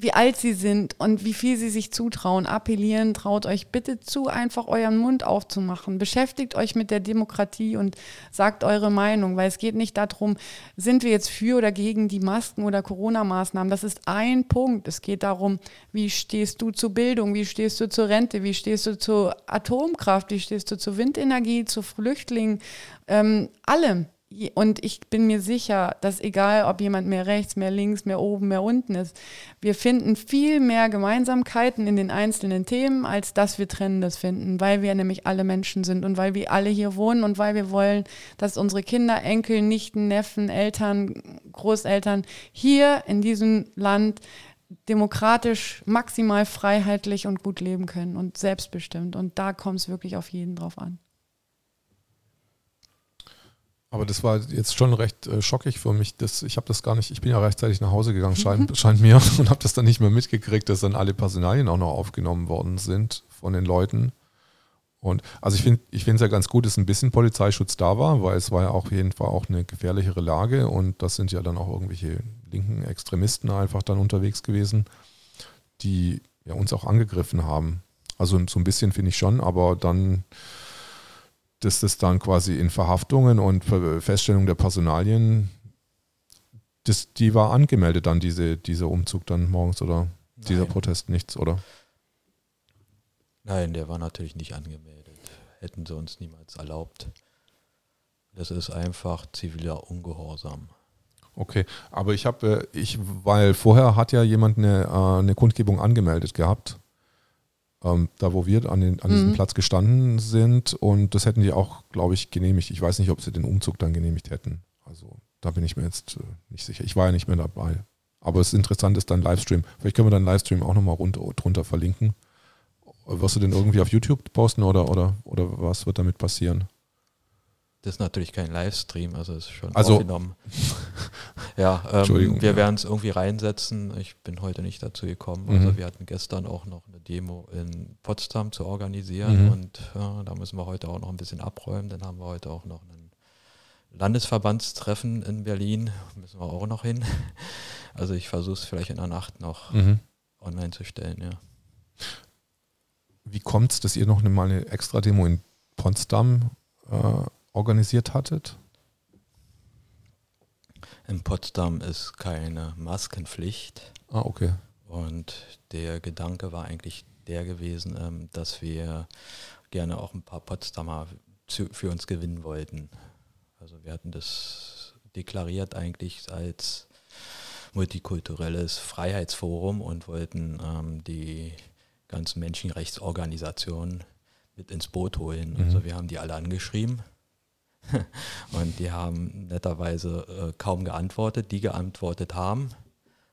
wie alt sie sind und wie viel sie sich zutrauen, appellieren, traut euch bitte zu, einfach euren Mund aufzumachen. Beschäftigt euch mit der Demokratie und sagt eure Meinung, weil es geht nicht darum, sind wir jetzt für oder gegen die Masken oder Corona-Maßnahmen. Das ist ein Punkt. Es geht darum, wie stehst du zur Bildung, wie stehst du zur Rente, wie stehst du zur Atomkraft, wie stehst du zur Windenergie, zu Flüchtlingen, ähm, allem. Und ich bin mir sicher, dass egal, ob jemand mehr rechts, mehr links, mehr oben, mehr unten ist, wir finden viel mehr Gemeinsamkeiten in den einzelnen Themen, als dass wir Trennendes finden, weil wir nämlich alle Menschen sind und weil wir alle hier wohnen und weil wir wollen, dass unsere Kinder, Enkel, Nichten, Neffen, Eltern, Großeltern hier in diesem Land demokratisch, maximal freiheitlich und gut leben können und selbstbestimmt. Und da kommt es wirklich auf jeden drauf an. Aber das war jetzt schon recht äh, schockig für mich. Das, ich habe das gar nicht, ich bin ja rechtzeitig nach Hause gegangen, scheint, scheint mir, und habe das dann nicht mehr mitgekriegt, dass dann alle Personalien auch noch aufgenommen worden sind von den Leuten. Und also ich finde ich es ja ganz gut, dass ein bisschen Polizeischutz da war, weil es war ja auch auf jeden Fall auch eine gefährlichere Lage und das sind ja dann auch irgendwelche linken Extremisten einfach dann unterwegs gewesen, die ja uns auch angegriffen haben. Also so ein bisschen finde ich schon, aber dann dass das dann quasi in Verhaftungen und Feststellung der Personalien, das, die war angemeldet dann, diese, dieser Umzug dann morgens oder Nein. dieser Protest nichts, oder? Nein, der war natürlich nicht angemeldet. Hätten sie uns niemals erlaubt. Das ist einfach ziviler Ungehorsam. Okay, aber ich habe, äh, ich, weil vorher hat ja jemand eine, äh, eine Kundgebung angemeldet gehabt ähm, da wo wir an, den, an diesem mhm. Platz gestanden sind. Und das hätten die auch, glaube ich, genehmigt. Ich weiß nicht, ob sie den Umzug dann genehmigt hätten. Also da bin ich mir jetzt äh, nicht sicher. Ich war ja nicht mehr dabei. Aber es ist interessant, ist dann Livestream. Vielleicht können wir dann Livestream auch nochmal drunter verlinken. Wirst du den irgendwie auf YouTube posten oder, oder, oder was wird damit passieren? Das ist natürlich kein Livestream, also ist schon also, aufgenommen. Ja, ähm, wir ja. werden es irgendwie reinsetzen. Ich bin heute nicht dazu gekommen. Mhm. Also wir hatten gestern auch noch eine Demo in Potsdam zu organisieren mhm. und ja, da müssen wir heute auch noch ein bisschen abräumen. Dann haben wir heute auch noch ein Landesverbandstreffen in Berlin. Müssen wir auch noch hin. Also ich versuche es vielleicht in der Nacht noch mhm. online zu stellen, ja. Wie kommt es, dass ihr noch mal eine extra Demo in Potsdam äh, organisiert hattet? In Potsdam ist keine Maskenpflicht. Ah, okay. Und der Gedanke war eigentlich der gewesen, ähm, dass wir gerne auch ein paar Potsdamer für uns gewinnen wollten. Also wir hatten das deklariert eigentlich als multikulturelles Freiheitsforum und wollten ähm, die ganzen Menschenrechtsorganisationen mit ins Boot holen. Mhm. Also wir haben die alle angeschrieben und die haben netterweise äh, kaum geantwortet. Die geantwortet haben,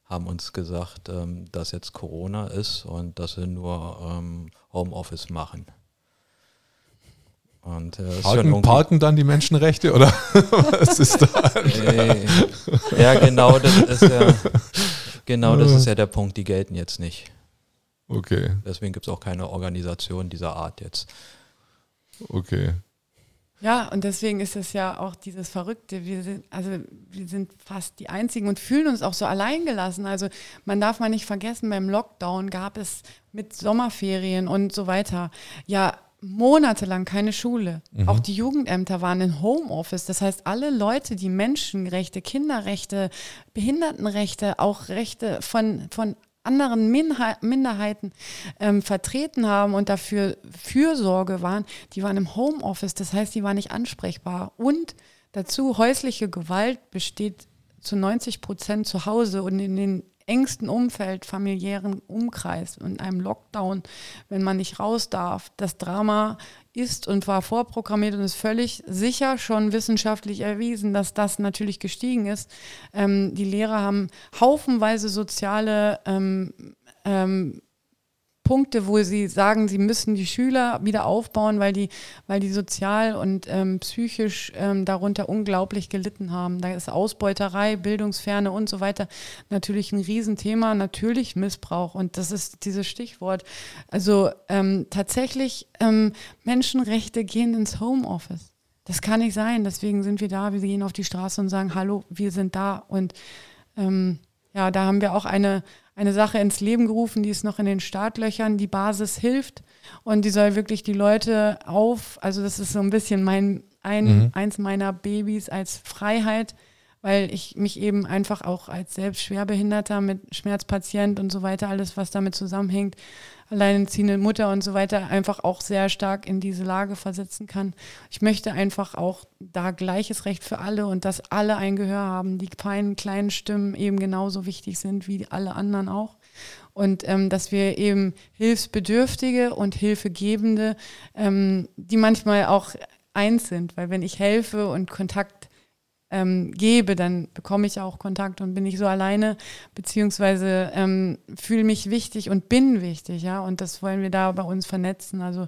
haben uns gesagt, ähm, dass jetzt Corona ist und dass sie nur ähm, Homeoffice machen. Und, äh, parken, parken, dann die Menschenrechte oder was ist da? Ja, genau, das ist ja, genau das ist ja der Punkt, die gelten jetzt nicht. Okay. Deswegen gibt es auch keine Organisation dieser Art jetzt. Okay. Ja, und deswegen ist es ja auch dieses Verrückte. Wir sind, also wir sind fast die Einzigen und fühlen uns auch so alleingelassen. Also man darf mal nicht vergessen, beim Lockdown gab es mit Sommerferien und so weiter ja monatelang keine Schule. Mhm. Auch die Jugendämter waren in Homeoffice. Das heißt, alle Leute, die Menschenrechte, Kinderrechte, Behindertenrechte, auch Rechte von, von anderen Minderheiten ähm, vertreten haben und dafür Fürsorge waren, die waren im Homeoffice. Das heißt, die waren nicht ansprechbar. Und dazu häusliche Gewalt besteht zu 90 Prozent zu Hause und in den engsten Umfeld, familiären Umkreis, in einem Lockdown, wenn man nicht raus darf. Das Drama ist und war vorprogrammiert und ist völlig sicher schon wissenschaftlich erwiesen, dass das natürlich gestiegen ist. Ähm, die Lehrer haben haufenweise soziale ähm, ähm, Punkte, wo sie sagen, sie müssen die Schüler wieder aufbauen, weil die, weil die sozial und ähm, psychisch ähm, darunter unglaublich gelitten haben. Da ist Ausbeuterei, Bildungsferne und so weiter natürlich ein Riesenthema, natürlich Missbrauch und das ist dieses Stichwort. Also ähm, tatsächlich ähm, Menschenrechte gehen ins Homeoffice. Das kann nicht sein. Deswegen sind wir da. Wir gehen auf die Straße und sagen, hallo, wir sind da. Und ähm, ja, da haben wir auch eine, eine Sache ins Leben gerufen, die ist noch in den Startlöchern. Die Basis hilft und die soll wirklich die Leute auf, also das ist so ein bisschen mein, ein, mhm. eins meiner Babys als Freiheit, weil ich mich eben einfach auch als selbst Schwerbehinderter mit Schmerzpatient und so weiter, alles was damit zusammenhängt, alleinerziehende Mutter und so weiter einfach auch sehr stark in diese Lage versetzen kann. Ich möchte einfach auch da gleiches Recht für alle und dass alle ein Gehör haben, die feinen kleinen Stimmen eben genauso wichtig sind wie alle anderen auch. Und ähm, dass wir eben Hilfsbedürftige und Hilfegebende, ähm, die manchmal auch eins sind, weil wenn ich helfe und Kontakt ähm, gebe, dann bekomme ich auch Kontakt und bin nicht so alleine, beziehungsweise ähm, fühle mich wichtig und bin wichtig, ja. Und das wollen wir da bei uns vernetzen. Also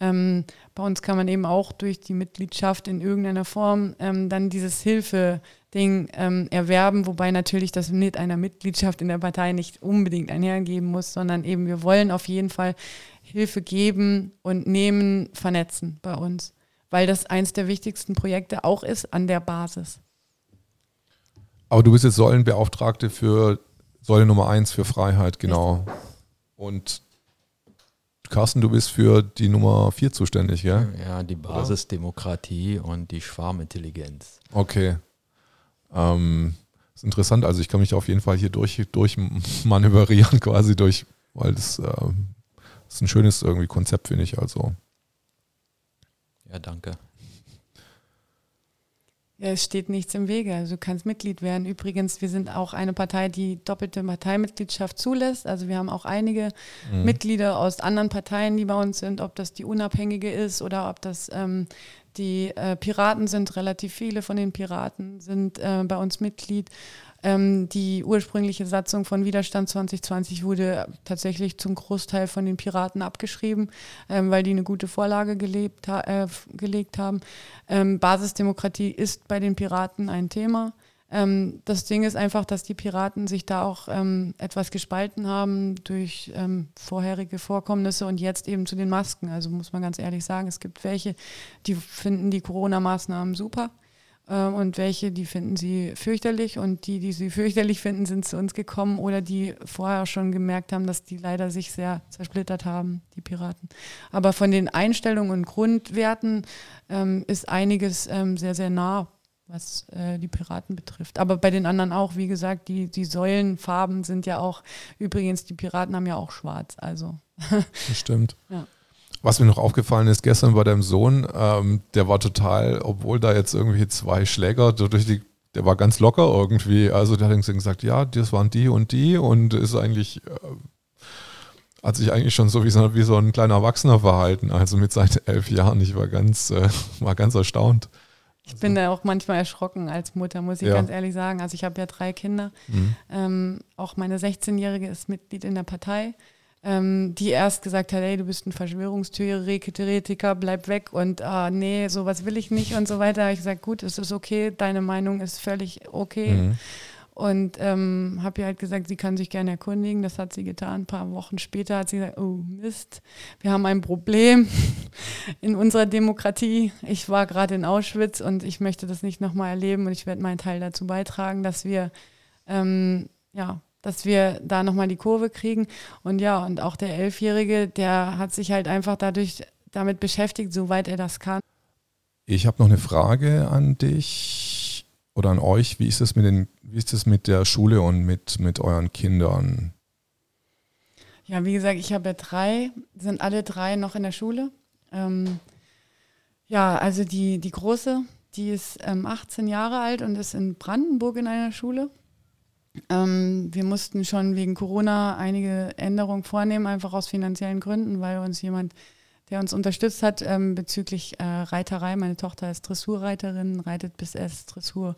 ähm, bei uns kann man eben auch durch die Mitgliedschaft in irgendeiner Form ähm, dann dieses Hilfe-Ding ähm, erwerben, wobei natürlich das mit einer Mitgliedschaft in der Partei nicht unbedingt einhergeben muss, sondern eben wir wollen auf jeden Fall Hilfe geben und nehmen, vernetzen bei uns weil das eins der wichtigsten Projekte auch ist an der Basis. Aber du bist jetzt Säulenbeauftragte für Säule Nummer eins für Freiheit, genau. Und Carsten, du bist für die Nummer vier zuständig, ja? Ja, die Basisdemokratie und die Schwarmintelligenz. Okay. Ähm, ist interessant, also ich kann mich auf jeden Fall hier durch, durch manövrieren, quasi durch, weil das, äh, das ist ein schönes irgendwie Konzept, finde ich. Also ja, danke. Ja, es steht nichts im Wege. Also du kannst Mitglied werden. Übrigens, wir sind auch eine Partei, die doppelte Parteimitgliedschaft zulässt. Also wir haben auch einige mhm. Mitglieder aus anderen Parteien, die bei uns sind, ob das die unabhängige ist oder ob das ähm, die äh, Piraten sind. Relativ viele von den Piraten sind äh, bei uns Mitglied. Ähm, die ursprüngliche Satzung von Widerstand 2020 wurde tatsächlich zum Großteil von den Piraten abgeschrieben, ähm, weil die eine gute Vorlage gelebt, äh, gelegt haben. Ähm, Basisdemokratie ist bei den Piraten ein Thema. Ähm, das Ding ist einfach, dass die Piraten sich da auch ähm, etwas gespalten haben durch ähm, vorherige Vorkommnisse und jetzt eben zu den Masken. Also muss man ganz ehrlich sagen, es gibt welche, die finden die Corona-Maßnahmen super und welche, die finden sie fürchterlich und die, die sie fürchterlich finden, sind zu uns gekommen oder die vorher schon gemerkt haben, dass die leider sich sehr zersplittert haben, die Piraten. Aber von den Einstellungen und Grundwerten ähm, ist einiges ähm, sehr, sehr nah was äh, die Piraten betrifft. Aber bei den anderen auch, wie gesagt, die, die Säulenfarben sind ja auch, übrigens, die Piraten haben ja auch schwarz, also. Das stimmt. Ja. Was mir noch aufgefallen ist, gestern bei deinem Sohn, ähm, der war total, obwohl da jetzt irgendwie zwei Schläger durch die, der war ganz locker irgendwie. Also der hat gesagt, ja, das waren die und die und ist eigentlich, äh, hat sich eigentlich schon so wie, so wie so ein kleiner Erwachsener verhalten, also mit seinen elf Jahren. Ich war ganz, äh, war ganz erstaunt. Ich bin da auch manchmal erschrocken als Mutter, muss ich ja. ganz ehrlich sagen. Also ich habe ja drei Kinder. Mhm. Ähm, auch meine 16-Jährige ist Mitglied in der Partei ähm, die erst gesagt hat, hey, du bist ein Verschwörungstheoretiker, bleib weg und ah, nee, sowas will ich nicht und so weiter. habe ich gesagt, gut, es ist okay, deine Meinung ist völlig okay. Mhm. Und ähm, habe ihr halt gesagt, sie kann sich gerne erkundigen. Das hat sie getan. Ein paar Wochen später hat sie gesagt, oh Mist, wir haben ein Problem in unserer Demokratie. Ich war gerade in Auschwitz und ich möchte das nicht nochmal erleben und ich werde meinen Teil dazu beitragen, dass wir ähm, ja, dass wir da nochmal die Kurve kriegen. Und ja, und auch der Elfjährige, der hat sich halt einfach dadurch damit beschäftigt, soweit er das kann. Ich habe noch eine Frage an dich oder an euch. Wie ist es mit, den, wie ist es mit der Schule und mit, mit euren Kindern? Ja, wie gesagt, ich habe ja drei, sind alle drei noch in der Schule. Ähm, ja, also die, die Große, die ist ähm, 18 Jahre alt und ist in Brandenburg in einer Schule. Ähm, wir mussten schon wegen Corona einige Änderungen vornehmen, einfach aus finanziellen Gründen, weil uns jemand, der uns unterstützt hat ähm, bezüglich äh, Reiterei, meine Tochter ist Dressurreiterin, reitet bis S Dressur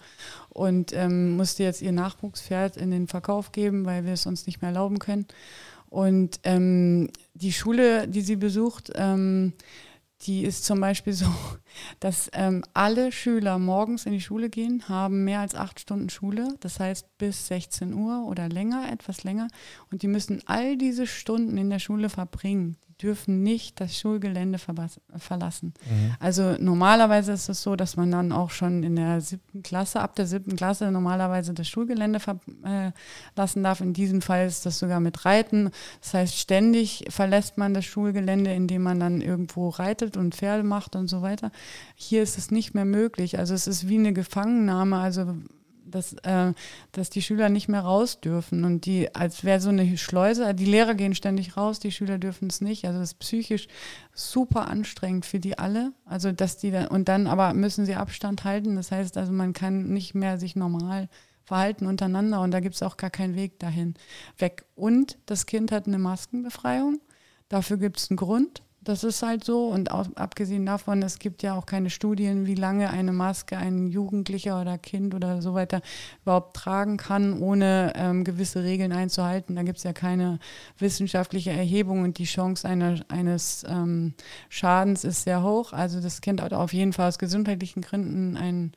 und ähm, musste jetzt ihr Nachwuchspferd in den Verkauf geben, weil wir es uns nicht mehr erlauben können. Und ähm, die Schule, die sie besucht, ähm, die ist zum Beispiel so, dass ähm, alle Schüler morgens in die Schule gehen, haben mehr als acht Stunden Schule, das heißt bis 16 Uhr oder länger, etwas länger. Und die müssen all diese Stunden in der Schule verbringen dürfen nicht das Schulgelände verlassen. Mhm. Also normalerweise ist es so, dass man dann auch schon in der siebten Klasse, ab der siebten Klasse normalerweise das Schulgelände verlassen darf. In diesem Fall ist das sogar mit Reiten. Das heißt, ständig verlässt man das Schulgelände, indem man dann irgendwo reitet und Pferde macht und so weiter. Hier ist es nicht mehr möglich. Also es ist wie eine Gefangennahme. Also dass, äh, dass die Schüler nicht mehr raus dürfen. Und die, als wäre so eine Schleuse, die Lehrer gehen ständig raus, die Schüler dürfen es nicht. Also das ist psychisch super anstrengend für die alle. Also dass die dann, und dann aber müssen sie Abstand halten. Das heißt also, man kann nicht mehr sich normal verhalten untereinander und da gibt es auch gar keinen Weg dahin weg. Und das Kind hat eine Maskenbefreiung. Dafür gibt es einen Grund. Das ist halt so. Und auch, abgesehen davon, es gibt ja auch keine Studien, wie lange eine Maske ein Jugendlicher oder Kind oder so weiter überhaupt tragen kann, ohne ähm, gewisse Regeln einzuhalten. Da gibt es ja keine wissenschaftliche Erhebung und die Chance einer, eines ähm, Schadens ist sehr hoch. Also das Kind hat auf jeden Fall aus gesundheitlichen Gründen ein,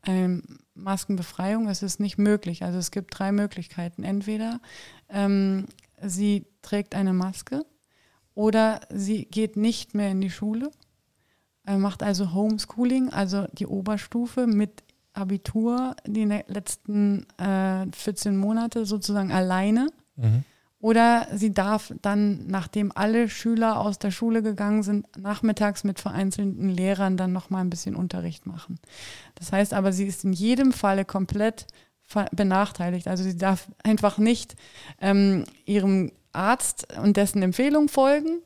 eine Maskenbefreiung. Es ist nicht möglich. Also es gibt drei Möglichkeiten. Entweder ähm, sie trägt eine Maske oder sie geht nicht mehr in die Schule, macht also Homeschooling, also die Oberstufe mit Abitur die letzten äh, 14 Monate sozusagen alleine. Mhm. Oder sie darf dann, nachdem alle Schüler aus der Schule gegangen sind, nachmittags mit vereinzelten Lehrern dann nochmal ein bisschen Unterricht machen. Das heißt aber, sie ist in jedem Falle komplett benachteiligt. Also sie darf einfach nicht ähm, ihrem Arzt und dessen Empfehlung folgen,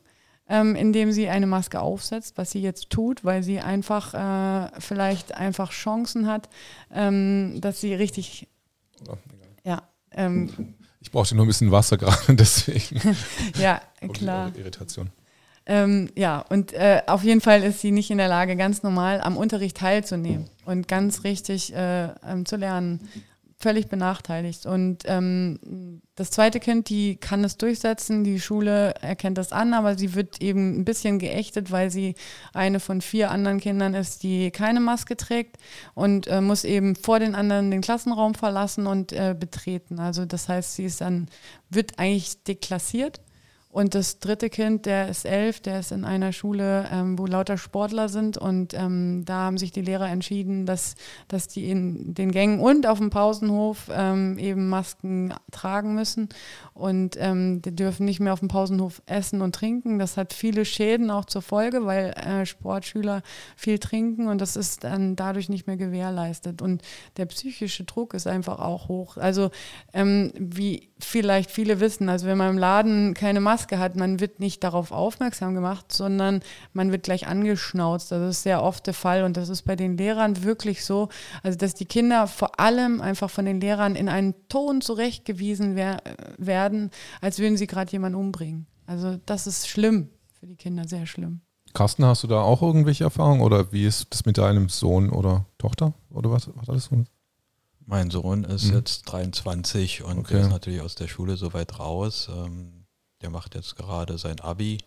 ähm, indem sie eine Maske aufsetzt, was sie jetzt tut, weil sie einfach äh, vielleicht einfach Chancen hat, ähm, dass sie richtig. Oh, ja. Ähm, ich brauchte nur ein bisschen Wasser gerade, deswegen. ja, klar. Irritation. Ähm, ja, und äh, auf jeden Fall ist sie nicht in der Lage, ganz normal am Unterricht teilzunehmen und ganz richtig äh, ähm, zu lernen völlig benachteiligt. Und ähm, das zweite Kind, die kann es durchsetzen, die Schule erkennt das an, aber sie wird eben ein bisschen geächtet, weil sie eine von vier anderen Kindern ist, die keine Maske trägt und äh, muss eben vor den anderen den Klassenraum verlassen und äh, betreten. Also das heißt, sie ist dann, wird eigentlich deklassiert und das dritte Kind, der ist elf, der ist in einer Schule, ähm, wo lauter Sportler sind. Und ähm, da haben sich die Lehrer entschieden, dass, dass die in den Gängen und auf dem Pausenhof ähm, eben Masken tragen müssen. Und ähm, die dürfen nicht mehr auf dem Pausenhof essen und trinken. Das hat viele Schäden auch zur Folge, weil äh, Sportschüler viel trinken und das ist dann dadurch nicht mehr gewährleistet. Und der psychische Druck ist einfach auch hoch. Also ähm, wie vielleicht viele wissen, also wenn man im Laden keine Maske hat, man wird nicht darauf aufmerksam gemacht, sondern man wird gleich angeschnauzt. Das ist sehr oft der Fall und das ist bei den Lehrern wirklich so, also dass die Kinder vor allem einfach von den Lehrern in einen Ton zurechtgewiesen wer werden, als würden sie gerade jemanden umbringen. Also das ist schlimm für die Kinder, sehr schlimm. Carsten, hast du da auch irgendwelche Erfahrungen oder wie ist das mit deinem Sohn oder Tochter oder was? was alles? Mein Sohn ist mhm. jetzt 23 und okay. ist natürlich aus der Schule so weit raus. Ähm, der macht jetzt gerade sein Abi.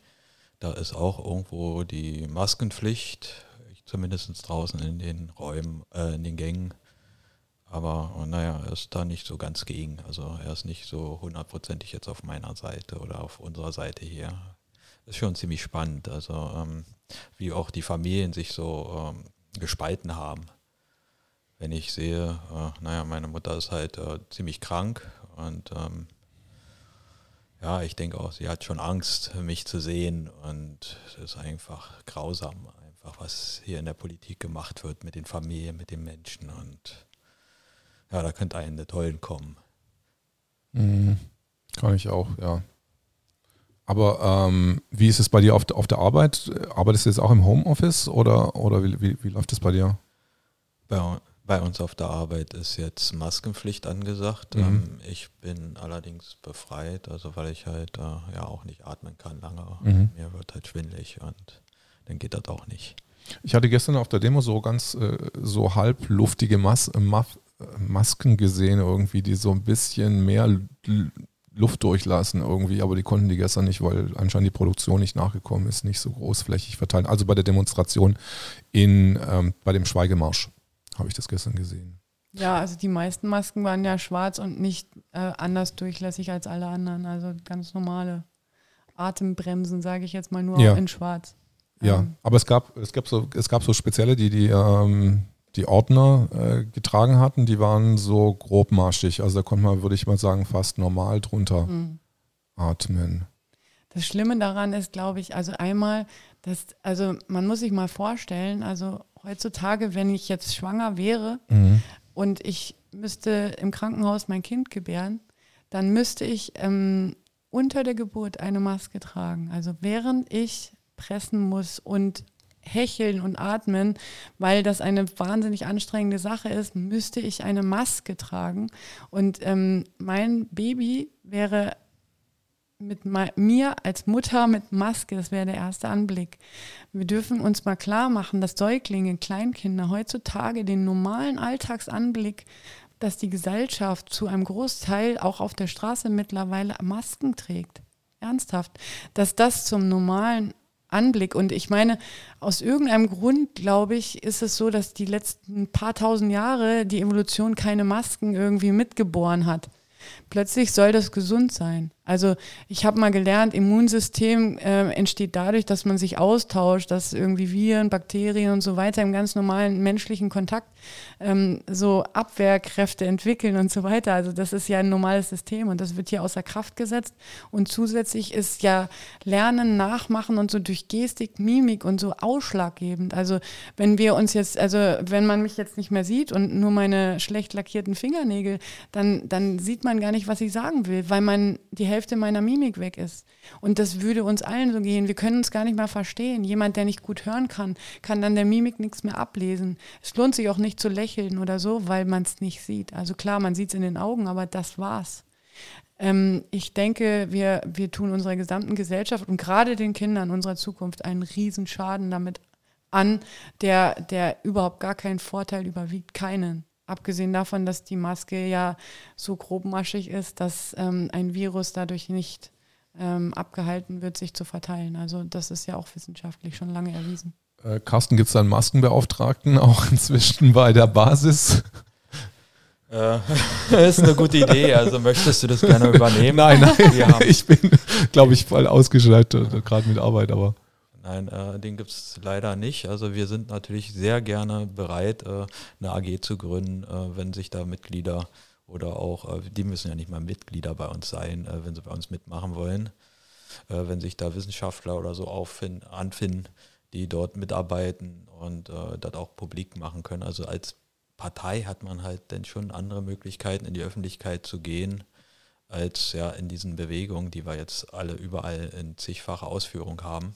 Da ist auch irgendwo die Maskenpflicht, zumindest draußen in den Räumen, äh, in den Gängen. Aber naja, er ist da nicht so ganz gegen. Also er ist nicht so hundertprozentig jetzt auf meiner Seite oder auf unserer Seite hier. Ist schon ziemlich spannend. Also ähm, wie auch die Familien sich so ähm, gespalten haben wenn ich sehe, äh, naja, meine Mutter ist halt äh, ziemlich krank und ähm, ja, ich denke auch, sie hat schon Angst, mich zu sehen und es ist einfach grausam, einfach was hier in der Politik gemacht wird mit den Familien, mit den Menschen und ja, da könnte einen der Tollen kommen. Mhm. Kann ich auch, ja. Aber ähm, wie ist es bei dir auf, auf der Arbeit? Arbeitest du jetzt auch im Homeoffice oder, oder wie, wie, wie läuft es bei dir? Bei, bei uns auf der Arbeit ist jetzt Maskenpflicht angesagt. Mhm. Ähm, ich bin allerdings befreit, also weil ich halt äh, ja auch nicht atmen kann lange. Mhm. Mir wird halt schwindlig und dann geht das auch nicht. Ich hatte gestern auf der Demo so ganz äh, so halbluftige Mas Mas Masken gesehen, irgendwie, die so ein bisschen mehr Luft durchlassen irgendwie, aber die konnten die gestern nicht, weil anscheinend die Produktion nicht nachgekommen ist, nicht so großflächig verteilt. Also bei der Demonstration in, ähm, bei dem Schweigemarsch habe ich das gestern gesehen. Ja, also die meisten Masken waren ja schwarz und nicht äh, anders durchlässig als alle anderen. Also ganz normale Atembremsen, sage ich jetzt mal nur ja. in schwarz. Ja, ähm. aber es gab, es gab so, es gab so spezielle, die die, ähm, die Ordner äh, getragen hatten, die waren so grobmarschig. Also da konnte man, würde ich mal sagen, fast normal drunter mhm. atmen. Das Schlimme daran ist, glaube ich, also einmal, dass, also man muss sich mal vorstellen, also heutzutage, wenn ich jetzt schwanger wäre mhm. und ich müsste im Krankenhaus mein Kind gebären, dann müsste ich ähm, unter der Geburt eine Maske tragen. Also während ich pressen muss und hecheln und atmen, weil das eine wahnsinnig anstrengende Sache ist, müsste ich eine Maske tragen. Und ähm, mein Baby wäre mit mir als Mutter mit Maske, das wäre der erste Anblick. Wir dürfen uns mal klar machen, dass Säuglinge, Kleinkinder heutzutage den normalen Alltagsanblick, dass die Gesellschaft zu einem Großteil auch auf der Straße mittlerweile Masken trägt. Ernsthaft. Dass das zum normalen Anblick. Und ich meine, aus irgendeinem Grund, glaube ich, ist es so, dass die letzten paar tausend Jahre die Evolution keine Masken irgendwie mitgeboren hat. Plötzlich soll das gesund sein. Also ich habe mal gelernt, Immunsystem äh, entsteht dadurch, dass man sich austauscht, dass irgendwie Viren, Bakterien und so weiter im ganz normalen menschlichen Kontakt ähm, so Abwehrkräfte entwickeln und so weiter. Also das ist ja ein normales System und das wird hier außer Kraft gesetzt. Und zusätzlich ist ja Lernen, Nachmachen und so durch Gestik, Mimik und so ausschlaggebend. Also wenn wir uns jetzt, also wenn man mich jetzt nicht mehr sieht und nur meine schlecht lackierten Fingernägel, dann, dann sieht man gar nicht, was ich sagen will, weil man die Hälfte meiner Mimik weg ist. Und das würde uns allen so gehen. Wir können uns gar nicht mehr verstehen. Jemand, der nicht gut hören kann, kann dann der Mimik nichts mehr ablesen. Es lohnt sich auch nicht zu lächeln oder so, weil man es nicht sieht. Also klar, man sieht es in den Augen, aber das war's. Ähm, ich denke, wir, wir tun unserer gesamten Gesellschaft und gerade den Kindern unserer Zukunft einen Riesenschaden damit an, der, der überhaupt gar keinen Vorteil überwiegt, keinen. Abgesehen davon, dass die Maske ja so grobmaschig ist, dass ähm, ein Virus dadurch nicht ähm, abgehalten wird, sich zu verteilen. Also das ist ja auch wissenschaftlich schon lange erwiesen. Äh, Carsten, gibt es da einen Maskenbeauftragten auch inzwischen bei der Basis? Äh, ist eine gute Idee. Also möchtest du das gerne übernehmen? Nein, nein. ich bin, glaube ich, voll ausgeschaltet, äh, gerade mit Arbeit, aber. Nein, äh, den gibt es leider nicht. Also wir sind natürlich sehr gerne bereit, äh, eine AG zu gründen, äh, wenn sich da Mitglieder oder auch, äh, die müssen ja nicht mal Mitglieder bei uns sein, äh, wenn sie bei uns mitmachen wollen. Äh, wenn sich da Wissenschaftler oder so auffinden, anfinden, die dort mitarbeiten und das auch publik machen können. Also als Partei hat man halt dann schon andere Möglichkeiten, in die Öffentlichkeit zu gehen, als ja in diesen Bewegungen, die wir jetzt alle überall in zigfacher Ausführung haben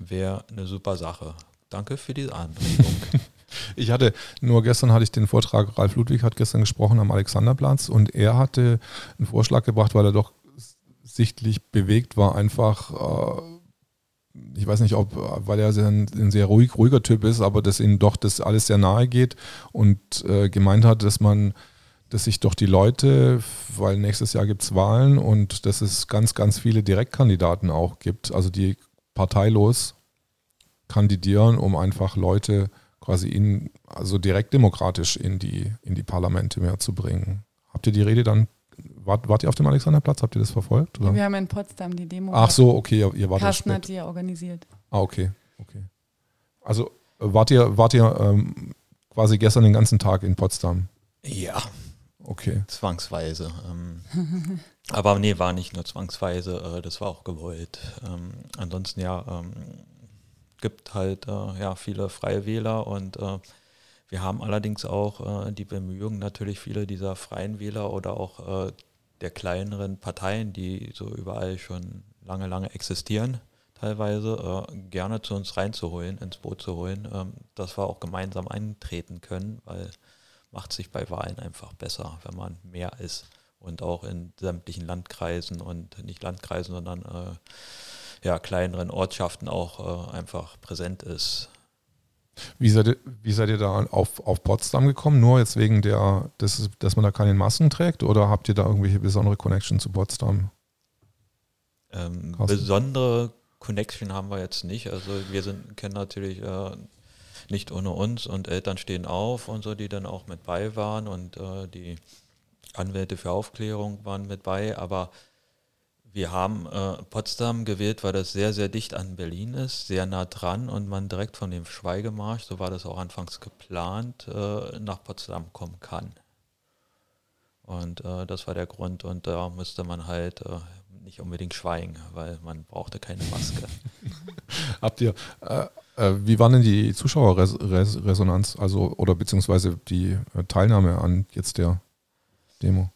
wäre eine super Sache. Danke für diese Anregung. Ich hatte, nur gestern hatte ich den Vortrag, Ralf Ludwig hat gestern gesprochen am Alexanderplatz und er hatte einen Vorschlag gebracht, weil er doch sichtlich bewegt war, einfach, äh, ich weiß nicht, ob, weil er ein, ein, sehr ruhig, ruhiger Typ ist, aber dass ihm doch das alles sehr nahe geht und äh, gemeint hat, dass man, dass sich doch die Leute, weil nächstes Jahr gibt es Wahlen und dass es ganz, ganz viele Direktkandidaten auch gibt, also die parteilos kandidieren, um einfach Leute quasi in, also direkt demokratisch in die, in die Parlamente mehr zu bringen. Habt ihr die Rede dann, wart, wart ihr auf dem Alexanderplatz? Habt ihr das verfolgt? Oder? Wir haben in Potsdam die Demo. Ach so, okay, ihr, wart Carsten hat sie ja organisiert. Ah, okay, okay. Also wart ihr, wart ihr ähm, quasi gestern den ganzen Tag in Potsdam? Ja. Okay. Zwangsweise. Ähm, aber nee, war nicht nur zwangsweise, äh, das war auch gewollt. Ähm, ansonsten ja, ähm, gibt halt äh, ja viele freie Wähler und äh, wir haben allerdings auch äh, die Bemühungen natürlich viele dieser freien Wähler oder auch äh, der kleineren Parteien, die so überall schon lange, lange existieren, teilweise äh, gerne zu uns reinzuholen, ins Boot zu holen, ähm, dass wir auch gemeinsam eintreten können, weil macht sich bei Wahlen einfach besser, wenn man mehr ist und auch in sämtlichen Landkreisen und nicht Landkreisen, sondern äh, ja, kleineren Ortschaften auch äh, einfach präsent ist. Wie seid ihr, wie seid ihr da auf, auf Potsdam gekommen? Nur jetzt wegen der, dass, dass man da keine Masken trägt oder habt ihr da irgendwelche besondere Connection zu Potsdam? Ähm, besondere Connection haben wir jetzt nicht. Also wir sind, kennen natürlich äh, nicht ohne uns und Eltern stehen auf und so, die dann auch mit bei waren und äh, die Anwälte für Aufklärung waren mit bei, aber wir haben äh, Potsdam gewählt, weil das sehr, sehr dicht an Berlin ist, sehr nah dran und man direkt von dem Schweigemarsch, so war das auch anfangs geplant, äh, nach Potsdam kommen kann. Und äh, das war der Grund und da musste man halt äh, nicht unbedingt schweigen, weil man brauchte keine Maske. Habt ihr, äh, äh, wie war denn die Zuschauerresonanz, also oder beziehungsweise die Teilnahme an jetzt der Demo?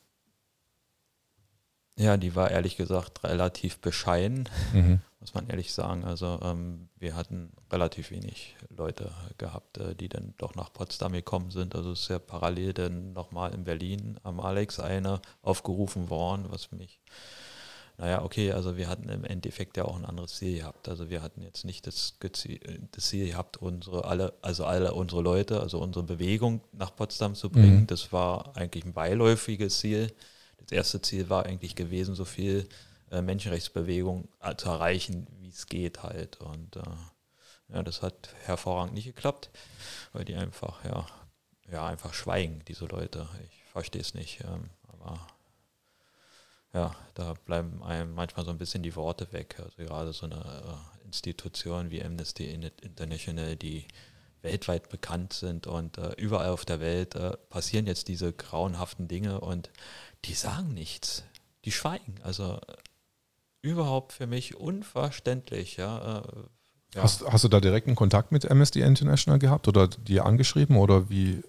Ja, die war ehrlich gesagt relativ bescheiden, mhm. muss man ehrlich sagen. Also ähm, wir hatten relativ wenig Leute gehabt, äh, die dann doch nach Potsdam gekommen sind. Also es ist ja parallel dann nochmal in Berlin am Alex eine aufgerufen worden, was mich naja, okay, also wir hatten im Endeffekt ja auch ein anderes Ziel gehabt. Also wir hatten jetzt nicht das, das Ziel gehabt, unsere alle, also alle unsere Leute, also unsere Bewegung nach Potsdam zu bringen. Mhm. Das war eigentlich ein beiläufiges Ziel. Das erste Ziel war eigentlich gewesen, so viel äh, Menschenrechtsbewegung äh, zu erreichen, wie es geht halt. Und äh, ja, das hat hervorragend nicht geklappt, weil die einfach, ja, ja, einfach schweigen, diese Leute. Ich verstehe es nicht. Ähm, aber ja, da bleiben einem manchmal so ein bisschen die Worte weg. Also gerade so eine äh, Institution wie Amnesty International, die weltweit bekannt sind und äh, überall auf der Welt äh, passieren jetzt diese grauenhaften Dinge und die sagen nichts. Die schweigen. Also äh, überhaupt für mich unverständlich, ja. Äh, ja. Hast, hast, du da direkten Kontakt mit Amnesty International gehabt oder die angeschrieben oder wie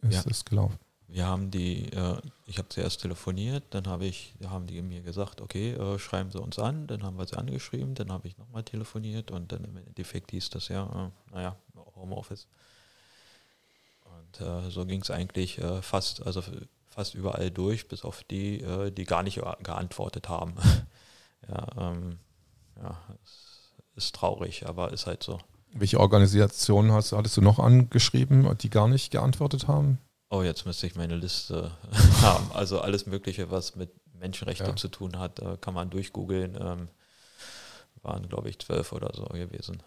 ist ja. das gelaufen? Wir haben die, äh, ich habe zuerst telefoniert, dann habe ich, haben die mir gesagt, okay, äh, schreiben Sie uns an, dann haben wir sie angeschrieben, dann habe ich nochmal telefoniert und dann im Endeffekt hieß das ja, äh, naja, Homeoffice. Und äh, so ging es eigentlich äh, fast, also fast überall durch, bis auf die, äh, die gar nicht geantwortet haben. ja, ähm, ja, ist traurig, aber ist halt so. Welche Organisationen hast, hattest du noch angeschrieben, die gar nicht geantwortet haben? Oh, jetzt müsste ich meine Liste haben. Also alles Mögliche, was mit Menschenrechten ja. zu tun hat, äh, kann man durchgoogeln. Ähm, waren, glaube ich, zwölf oder so gewesen.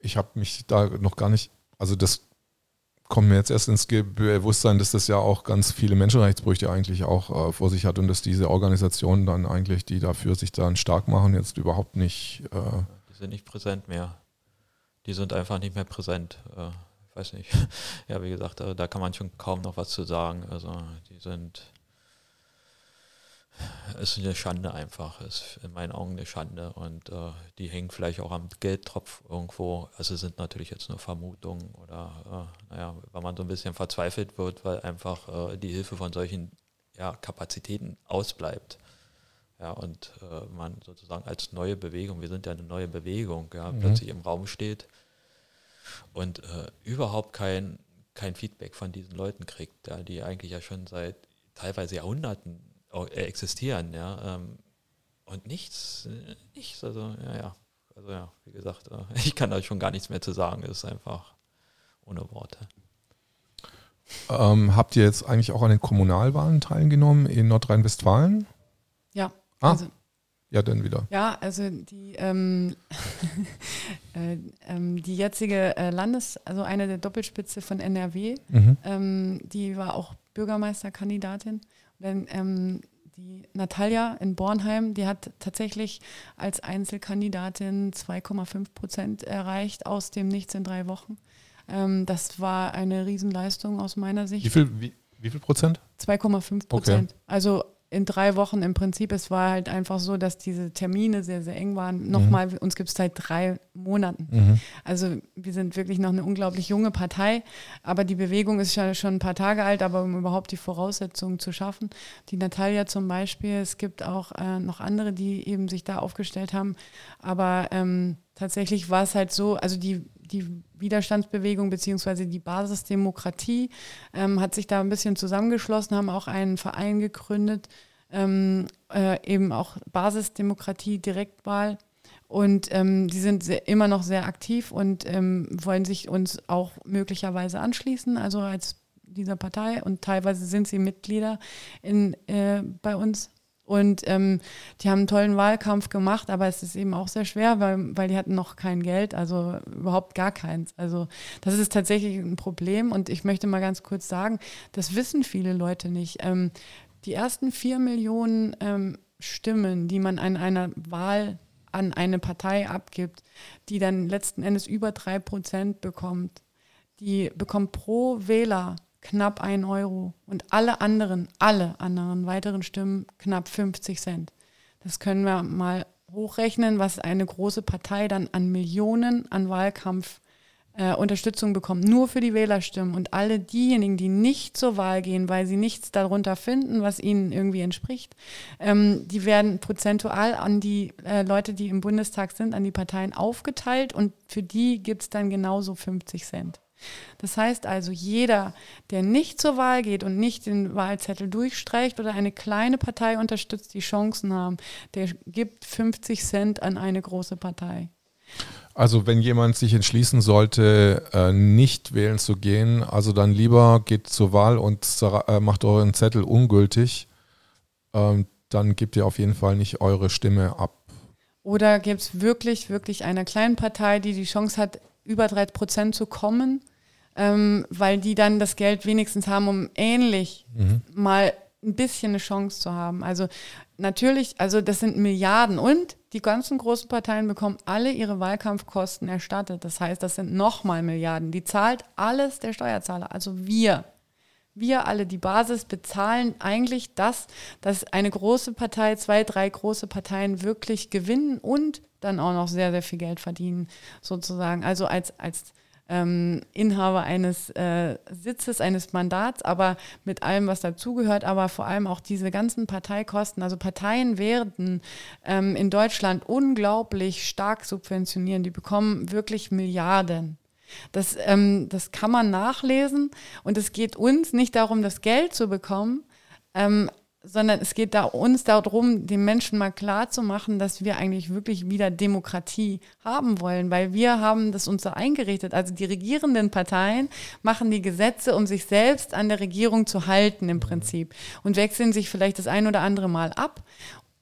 Ich habe mich da noch gar nicht, also das kommt mir jetzt erst ins Bewusstsein, dass das ja auch ganz viele Menschenrechtsbrüche eigentlich auch äh, vor sich hat und dass diese Organisationen dann eigentlich, die dafür sich dann stark machen, jetzt überhaupt nicht. Äh die sind nicht präsent mehr. Die sind einfach nicht mehr präsent. Äh, weiß nicht. ja, wie gesagt, da kann man schon kaum noch was zu sagen. Also die sind ist eine Schande einfach, ist in meinen Augen eine Schande und äh, die hängen vielleicht auch am Geldtropf irgendwo. Also sind natürlich jetzt nur Vermutungen oder äh, naja, wenn man so ein bisschen verzweifelt wird, weil einfach äh, die Hilfe von solchen ja, Kapazitäten ausbleibt. Ja, und äh, man sozusagen als neue Bewegung, wir sind ja eine neue Bewegung, ja, mhm. plötzlich im Raum steht und äh, überhaupt kein, kein Feedback von diesen Leuten kriegt, ja, die eigentlich ja schon seit teilweise Jahrhunderten äh, existieren, ja. Ähm, und nichts, äh, nichts, also ja, ja. Also ja, wie gesagt, äh, ich kann da schon gar nichts mehr zu sagen, es ist einfach ohne Worte. Ähm, habt ihr jetzt eigentlich auch an den Kommunalwahlen teilgenommen in Nordrhein-Westfalen? Ja. Ah, also, ja, dann wieder. Ja, also die, ähm, äh, ähm, die jetzige äh, Landes-, also eine der Doppelspitze von NRW, mhm. ähm, die war auch Bürgermeisterkandidatin. Denn ähm, die Natalia in Bornheim, die hat tatsächlich als Einzelkandidatin 2,5 Prozent erreicht aus dem Nichts in drei Wochen. Ähm, das war eine Riesenleistung aus meiner Sicht. Wie viel, wie, wie viel Prozent? 2,5 Prozent. Okay. Also in drei Wochen im Prinzip. Es war halt einfach so, dass diese Termine sehr, sehr eng waren. Mhm. Nochmal, uns gibt es seit drei Monaten. Mhm. Also wir sind wirklich noch eine unglaublich junge Partei, aber die Bewegung ist schon, schon ein paar Tage alt, aber um überhaupt die Voraussetzungen zu schaffen. Die Natalia zum Beispiel, es gibt auch äh, noch andere, die eben sich da aufgestellt haben. Aber ähm, tatsächlich war es halt so, also die die Widerstandsbewegung beziehungsweise die Basisdemokratie ähm, hat sich da ein bisschen zusammengeschlossen, haben auch einen Verein gegründet, ähm, äh, eben auch Basisdemokratie, Direktwahl. Und ähm, die sind sehr, immer noch sehr aktiv und ähm, wollen sich uns auch möglicherweise anschließen, also als dieser Partei. Und teilweise sind sie Mitglieder in, äh, bei uns und ähm, die haben einen tollen Wahlkampf gemacht, aber es ist eben auch sehr schwer, weil, weil die hatten noch kein Geld, also überhaupt gar keins. Also das ist tatsächlich ein Problem. Und ich möchte mal ganz kurz sagen, das wissen viele Leute nicht. Ähm, die ersten vier Millionen ähm, Stimmen, die man an einer Wahl an eine Partei abgibt, die dann letzten Endes über drei Prozent bekommt, die bekommt pro Wähler knapp ein Euro und alle anderen, alle anderen weiteren Stimmen knapp 50 Cent. Das können wir mal hochrechnen, was eine große Partei dann an Millionen an Wahlkampf äh, Unterstützung bekommt, nur für die Wählerstimmen. Und alle diejenigen, die nicht zur Wahl gehen, weil sie nichts darunter finden, was ihnen irgendwie entspricht, ähm, die werden prozentual an die äh, Leute, die im Bundestag sind, an die Parteien aufgeteilt und für die gibt es dann genauso 50 Cent. Das heißt also, jeder, der nicht zur Wahl geht und nicht den Wahlzettel durchstreicht oder eine kleine Partei unterstützt, die Chancen haben, der gibt 50 Cent an eine große Partei. Also wenn jemand sich entschließen sollte, äh, nicht wählen zu gehen, also dann lieber geht zur Wahl und äh, macht euren Zettel ungültig, ähm, dann gebt ihr auf jeden Fall nicht eure Stimme ab. Oder gibt es wirklich, wirklich einer kleinen Partei, die die Chance hat, über 3 Prozent zu kommen ähm, weil die dann das Geld wenigstens haben, um ähnlich mhm. mal ein bisschen eine Chance zu haben. Also natürlich, also das sind Milliarden und die ganzen großen Parteien bekommen alle ihre Wahlkampfkosten erstattet. Das heißt, das sind nochmal Milliarden. Die zahlt alles der Steuerzahler, also wir. Wir alle, die Basis, bezahlen eigentlich das, dass eine große Partei, zwei, drei große Parteien wirklich gewinnen und dann auch noch sehr, sehr viel Geld verdienen, sozusagen. Also als, als ähm, Inhaber eines äh, Sitzes, eines Mandats, aber mit allem, was dazugehört, aber vor allem auch diese ganzen Parteikosten. Also Parteien werden ähm, in Deutschland unglaublich stark subventionieren. Die bekommen wirklich Milliarden. Das, ähm, das kann man nachlesen und es geht uns nicht darum, das Geld zu bekommen, ähm, sondern es geht da uns darum, den Menschen mal klar zu machen, dass wir eigentlich wirklich wieder Demokratie haben wollen, weil wir haben das uns so eingerichtet. Also die regierenden Parteien machen die Gesetze, um sich selbst an der Regierung zu halten im Prinzip und wechseln sich vielleicht das ein oder andere Mal ab.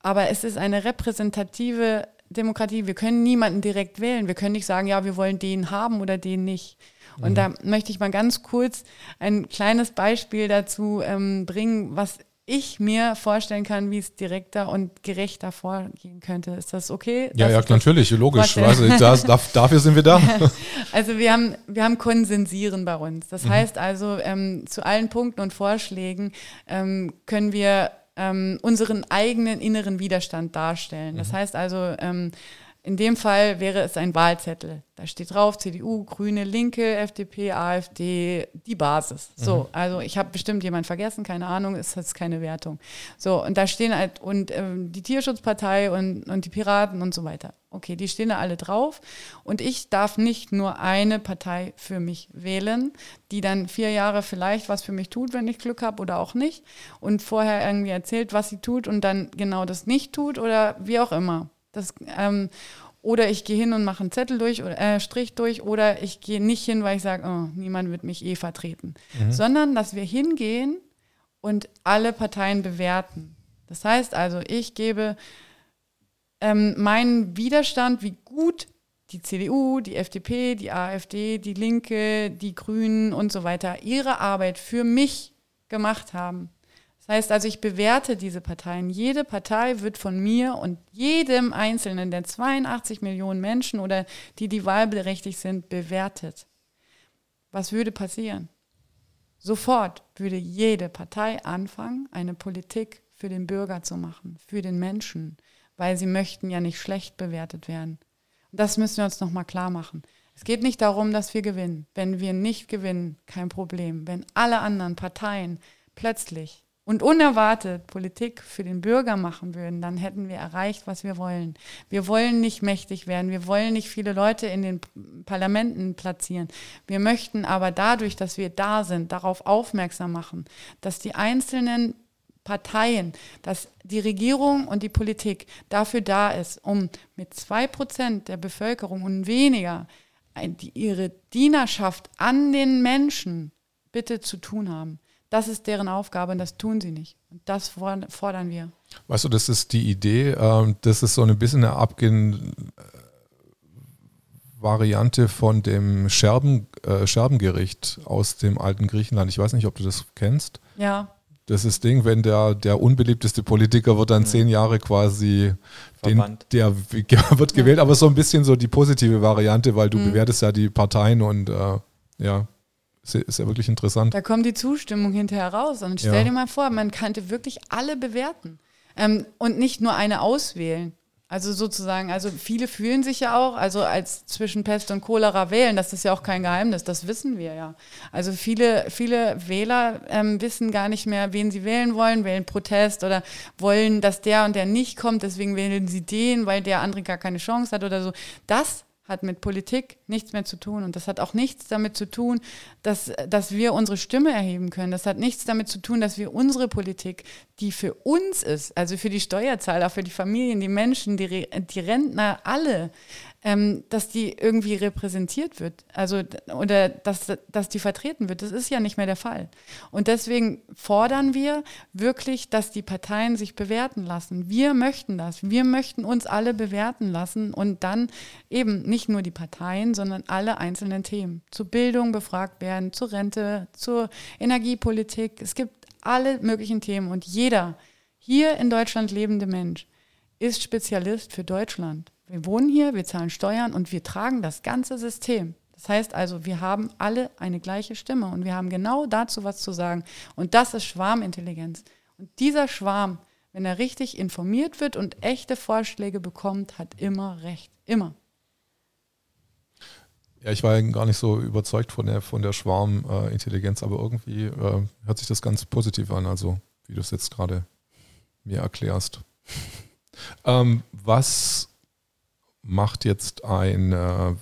Aber es ist eine repräsentative Demokratie. Wir können niemanden direkt wählen. Wir können nicht sagen, ja, wir wollen den haben oder den nicht. Und mhm. da möchte ich mal ganz kurz ein kleines Beispiel dazu ähm, bringen, was ich mir vorstellen kann, wie es direkter und gerechter vorgehen könnte. Ist das okay? Ja, ja, natürlich, logisch. Also, das, dafür sind wir da. also wir haben, wir haben Konsensieren bei uns. Das mhm. heißt also, ähm, zu allen Punkten und Vorschlägen ähm, können wir ähm, unseren eigenen inneren Widerstand darstellen. Das mhm. heißt also, ähm, in dem Fall wäre es ein Wahlzettel. Da steht drauf CDU, Grüne, Linke, FDP, AfD, die Basis. So, mhm. also ich habe bestimmt jemand vergessen, keine Ahnung, ist jetzt keine Wertung. So, und da stehen halt, und ähm, die Tierschutzpartei und, und die Piraten und so weiter. Okay, die stehen da alle drauf. Und ich darf nicht nur eine Partei für mich wählen, die dann vier Jahre vielleicht was für mich tut, wenn ich Glück habe oder auch nicht. Und vorher irgendwie erzählt, was sie tut und dann genau das nicht tut oder wie auch immer. Das, ähm, oder ich gehe hin und mache einen Zettel durch oder äh, Strich durch oder ich gehe nicht hin, weil ich sage, oh, niemand wird mich eh vertreten. Mhm. Sondern dass wir hingehen und alle Parteien bewerten. Das heißt also, ich gebe ähm, meinen Widerstand, wie gut die CDU, die FDP, die AfD, die Linke, die Grünen und so weiter ihre Arbeit für mich gemacht haben. Das heißt also, ich bewerte diese Parteien. Jede Partei wird von mir und jedem Einzelnen der 82 Millionen Menschen oder die, die wahlberechtigt sind, bewertet. Was würde passieren? Sofort würde jede Partei anfangen, eine Politik für den Bürger zu machen, für den Menschen, weil sie möchten ja nicht schlecht bewertet werden. Und das müssen wir uns nochmal klar machen. Es geht nicht darum, dass wir gewinnen. Wenn wir nicht gewinnen, kein Problem. Wenn alle anderen Parteien plötzlich und unerwartet Politik für den Bürger machen würden, dann hätten wir erreicht, was wir wollen. Wir wollen nicht mächtig werden, wir wollen nicht viele Leute in den Parlamenten platzieren. Wir möchten aber dadurch, dass wir da sind, darauf aufmerksam machen, dass die einzelnen Parteien, dass die Regierung und die Politik dafür da ist, um mit zwei Prozent der Bevölkerung und weniger ihre Dienerschaft an den Menschen bitte zu tun haben. Das ist deren Aufgabe und das tun sie nicht. Und das fordern wir. Weißt du, das ist die Idee, ähm, das ist so ein bisschen eine Abgehen. Variante von dem Scherben, äh, Scherbengericht aus dem alten Griechenland. Ich weiß nicht, ob du das kennst. Ja. Das ist Ding, wenn der, der unbeliebteste Politiker wird dann ja. zehn Jahre quasi, den, der wird gewählt, ja. aber so ein bisschen so die positive Variante, weil du mhm. bewertest ja die Parteien und äh, ja, ist ja wirklich interessant. Da kommt die Zustimmung hinterher raus. Und stell ja. dir mal vor, man könnte wirklich alle bewerten ähm, und nicht nur eine auswählen. Also sozusagen, also viele fühlen sich ja auch, also als zwischen Pest und Cholera wählen, das ist ja auch kein Geheimnis, das wissen wir ja. Also viele, viele Wähler ähm, wissen gar nicht mehr, wen sie wählen wollen, wählen Protest oder wollen, dass der und der nicht kommt, deswegen wählen sie den, weil der andere gar keine Chance hat oder so. Das hat mit Politik nichts mehr zu tun. Und das hat auch nichts damit zu tun, dass, dass wir unsere Stimme erheben können. Das hat nichts damit zu tun, dass wir unsere Politik, die für uns ist, also für die Steuerzahler, für die Familien, die Menschen, die, die Rentner, alle, ähm, dass die irgendwie repräsentiert wird, also oder dass, dass die vertreten wird. Das ist ja nicht mehr der Fall. Und deswegen fordern wir wirklich, dass die Parteien sich bewerten lassen. Wir möchten das. Wir möchten uns alle bewerten lassen und dann eben nicht nur die Parteien, sondern alle einzelnen Themen. Zur Bildung befragt werden, zur Rente, zur Energiepolitik. Es gibt alle möglichen Themen und jeder hier in Deutschland lebende Mensch ist Spezialist für Deutschland. Wir wohnen hier, wir zahlen Steuern und wir tragen das ganze System. Das heißt also, wir haben alle eine gleiche Stimme und wir haben genau dazu was zu sagen. Und das ist Schwarmintelligenz. Und dieser Schwarm, wenn er richtig informiert wird und echte Vorschläge bekommt, hat immer recht. Immer. Ja, ich war gar nicht so überzeugt von der, von der Schwarmintelligenz, aber irgendwie äh, hört sich das ganz positiv an, also wie du es jetzt gerade mir erklärst. ähm, was macht jetzt ein, äh,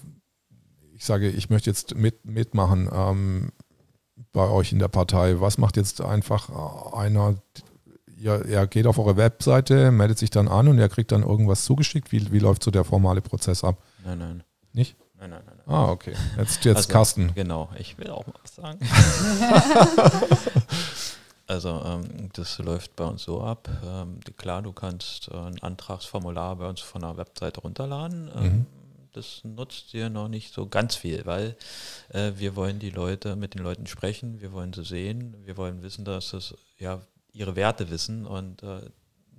ich sage, ich möchte jetzt mit, mitmachen ähm, bei euch in der Partei, was macht jetzt einfach einer, ja, er geht auf eure Webseite, meldet sich dann an und er kriegt dann irgendwas zugeschickt. Wie, wie läuft so der formale Prozess ab? Nein, nein. Nicht? Nein, nein, nein. Ah, okay. Jetzt, jetzt Also, Carsten. Genau, ich will auch mal was sagen. also ähm, das läuft bei uns so ab. Ähm, klar, du kannst äh, ein Antragsformular bei uns von der Webseite runterladen. Ähm, Mhm. Das nutzt dir noch nicht so ganz viel, weil äh, wir wollen die Leute mit den Leuten sprechen, wir wollen sie sehen, wir wollen wissen, dass es ja ihre Werte wissen und äh,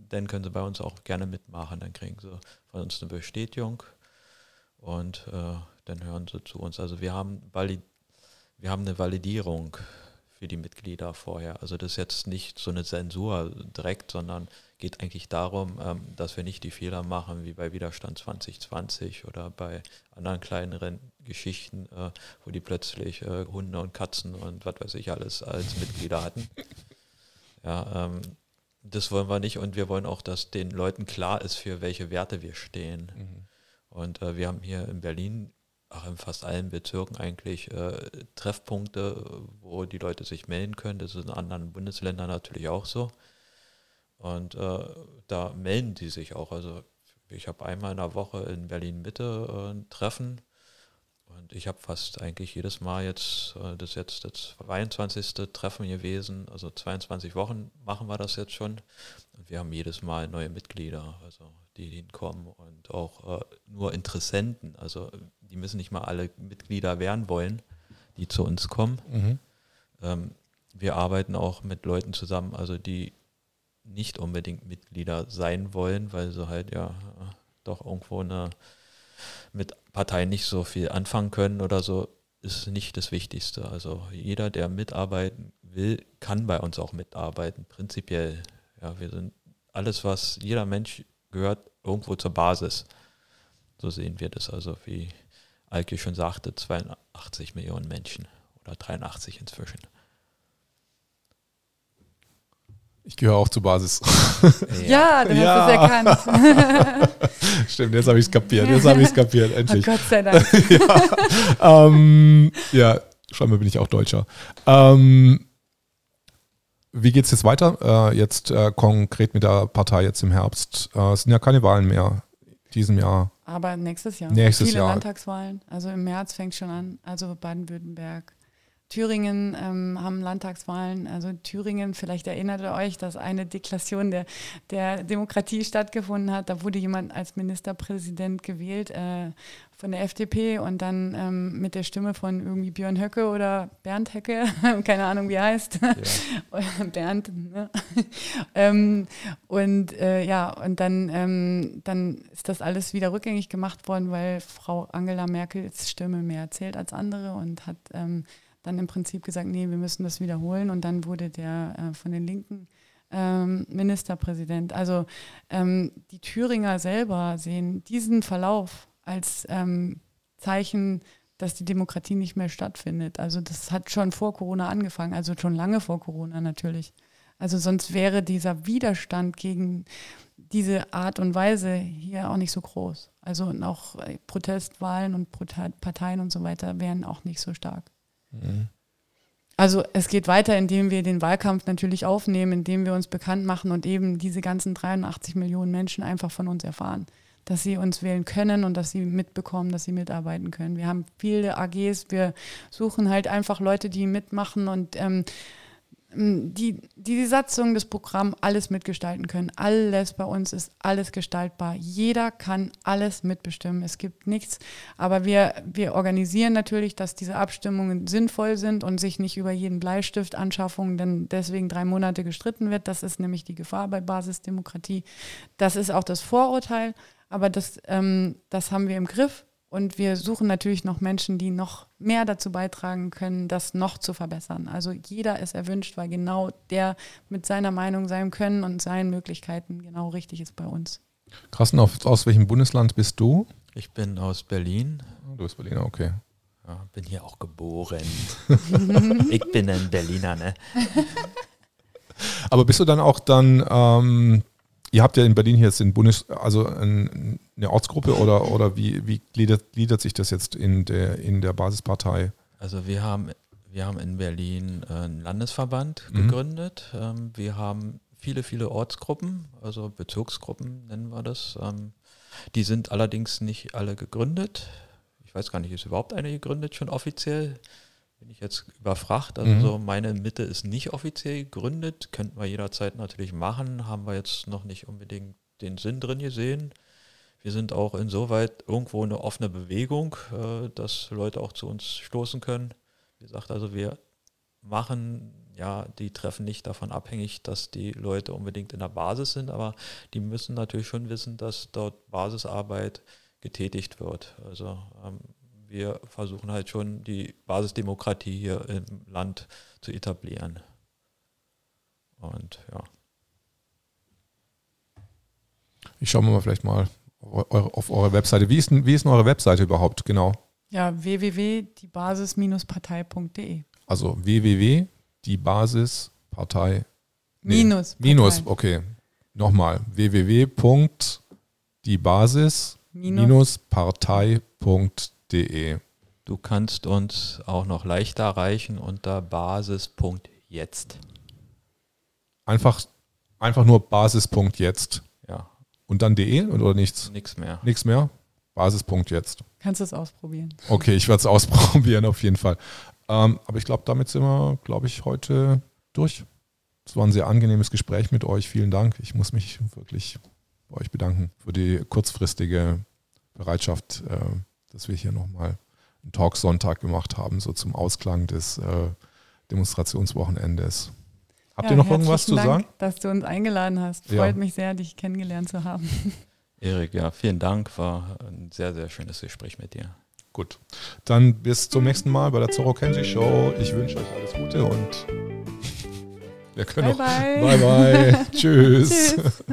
dann können sie bei uns auch gerne mitmachen. Dann kriegen sie von uns eine Bestätigung und äh, dann hören sie zu uns. Also wir haben, valid wir haben eine Validierung für die Mitglieder vorher. Also das ist jetzt nicht so eine Zensur direkt, sondern geht eigentlich darum, ähm, dass wir nicht die Fehler machen wie bei Widerstand 2020 oder bei anderen kleineren Geschichten, äh, wo die plötzlich äh, Hunde und Katzen und was weiß ich alles als Mitglieder hatten. Ja, ähm, das wollen wir nicht und wir wollen auch, dass den Leuten klar ist, für welche Werte wir stehen. Und äh, wir haben hier in Berlin, auch in fast allen Bezirken eigentlich äh, Treffpunkte, wo die Leute sich melden können. Das ist in anderen Bundesländern natürlich auch so. Und äh, da melden die sich auch. Also ich habe einmal in der Woche in Berlin Mitte äh, ein Treffen. Und ich habe fast eigentlich jedes Mal jetzt, äh, das ist jetzt das 22. Treffen gewesen, also 22 Wochen machen wir das jetzt schon. Und wir haben jedes Mal neue Mitglieder, also die hinkommen und auch äh, nur Interessenten. Also die müssen nicht mal alle Mitglieder werden wollen, die zu uns kommen. Mhm. Ähm, wir arbeiten auch mit Leuten zusammen, also die nicht unbedingt Mitglieder sein wollen, weil sie halt ja doch irgendwo eine, mit Parteien nicht so viel anfangen können oder so, ist nicht das Wichtigste. Also jeder, der mitarbeiten will, kann bei uns auch mitarbeiten, prinzipiell. Ja, wir sind alles, was jeder Mensch gehört, irgendwo zur Basis. So sehen wir das. Also wie Alke schon sagte, 82 Millionen Menschen oder 83 inzwischen. Ich gehöre auch zur Basis. Ja, du Ja. hast es erkannt. Stimmt, jetzt habe ich es kapiert. Jetzt habe ich es kapiert, Oh endlich. Gott sei Dank. ähm, ja, scheinbar bin ich auch Deutscher. Ähm, wie geht es jetzt weiter? Äh, jetzt äh, konkret mit der Partei jetzt im Herbst. Äh, es sind ja keine Wahlen mehr diesem Jahr. Aber nächstes Jahr. Nächstes Viele Jahr. Landtagswahlen. Also im März fängt schon an. Also Baden-Württemberg. Thüringen ähm, haben Landtagswahlen. Also Thüringen, vielleicht erinnert ihr euch, dass eine Deklassion der, der Demokratie stattgefunden hat. Da wurde jemand als Ministerpräsident gewählt äh, von der FDP und dann ähm, mit der Stimme von irgendwie Björn Höcke oder Bernd Höcke, keine Ahnung wie er heißt, Ja. Bernd, ne? ähm, und äh, ja, und dann, ähm, dann ist das alles wieder rückgängig gemacht worden, weil Frau Angela Merkels Stimme mehr zählt als andere und hat ähm, dann im Prinzip gesagt, nee, wir müssen das wiederholen. Und dann wurde der äh, von den Linken ähm, Ministerpräsident. Also ähm, die Thüringer selber sehen diesen Verlauf als ähm, Zeichen, dass die Demokratie nicht mehr stattfindet. Also das hat schon vor Corona angefangen, also schon lange vor Corona natürlich. Also sonst wäre dieser Widerstand gegen diese Art und Weise hier auch nicht so groß. Also und auch äh, Protestwahlen und Parteien und so weiter wären auch nicht so stark. Also es geht weiter, indem wir den Wahlkampf natürlich aufnehmen, indem wir uns bekannt machen und eben diese ganzen 83 Millionen Menschen einfach von uns erfahren, dass sie uns wählen können und dass sie mitbekommen, dass sie mitarbeiten können. Wir haben viele AGs, wir suchen halt einfach Leute, die mitmachen und ähm, die, die Satzung, das Programm, alles mitgestalten können. Alles bei uns ist alles gestaltbar. Jeder kann alles mitbestimmen. Es gibt nichts. Aber wir, wir organisieren natürlich, dass diese Abstimmungen sinnvoll sind und sich nicht über jeden Bleistiftanschaffung dann deswegen drei Monate gestritten wird. Das ist nämlich die Gefahr bei Basisdemokratie. Das ist auch das Vorurteil. Aber das, ähm, das haben wir im Griff. Und wir suchen natürlich noch Menschen, die noch mehr dazu beitragen können, das noch zu verbessern. Also jeder ist erwünscht, weil genau der mit seiner Meinung, seinem Können und seinen Möglichkeiten genau richtig ist bei uns. Auf, aus welchem Bundesland bist du? Ich bin aus Berlin. Du bist Berliner, okay. Ja, bin hier auch geboren. ich bin ein Berliner, ne? Aber bist du dann auch dann, ähm, ihr habt ja in Berlin hier jetzt den Bundes, also ein, eine Ortsgruppe oder, oder wie, wie gliedert, gliedert sich das jetzt in der, in der Basispartei? Also wir haben, wir haben in Berlin einen Landesverband Mhm. gegründet. Ähm, wir haben viele, viele Ortsgruppen, also Bezirksgruppen nennen wir das. Ähm, die sind allerdings nicht alle gegründet. Ich weiß gar nicht, ist überhaupt eine gegründet schon offiziell? Bin ich jetzt überfragt. Also mhm. so meine Mitte ist nicht offiziell gegründet. Könnten wir jederzeit natürlich machen. Haben wir jetzt noch nicht unbedingt den Sinn drin gesehen. Wir sind auch insoweit irgendwo eine offene Bewegung, äh, dass Leute auch zu uns stoßen können. Wie gesagt, also wir machen ja die Treffen nicht davon abhängig, dass die Leute unbedingt in der Basis sind, aber die müssen natürlich schon wissen, dass dort Basisarbeit getätigt wird. Also ähm, wir versuchen halt schon die Basisdemokratie hier im Land zu etablieren. Und ja. Ich schaue mal vielleicht mal auf eure Webseite. Wie ist, denn, wie ist denn eure Webseite überhaupt genau? Ja, www.diebasis-partei.de. Also www.diebasis-partei. Nee, minus. Minus, okay. Nochmal. www.diebasis-partei.de. Du kannst uns auch noch leichter erreichen unter basis.jetzt. Einfach, einfach nur basis.jetzt. Und dann de oder nichts? Nichts mehr. Nichts mehr? Basispunkt jetzt. Kannst du es ausprobieren? Okay, ich werde es ausprobieren auf jeden Fall. Ähm, aber ich glaube, damit sind wir, glaube ich, heute durch. Es war ein sehr angenehmes Gespräch mit euch. Vielen Dank. Ich muss mich wirklich bei euch bedanken für die kurzfristige Bereitschaft, äh, dass wir hier nochmal einen Talk-Sonntag gemacht haben, so zum Ausklang des äh, Demonstrationswochenendes. Habt ja, ihr noch irgendwas zu Dank, sagen? Dass du uns eingeladen hast. Freut ja. mich sehr, dich kennengelernt zu haben. Erik, ja, vielen Dank. War ein sehr, sehr schönes Gespräch mit dir. Gut. Dann bis zum nächsten Mal bei der Zorro Kenji Show. Ich wünsche euch alles Gute und wir können bye noch. Bye bye. bye. Tschüss. Tschüss.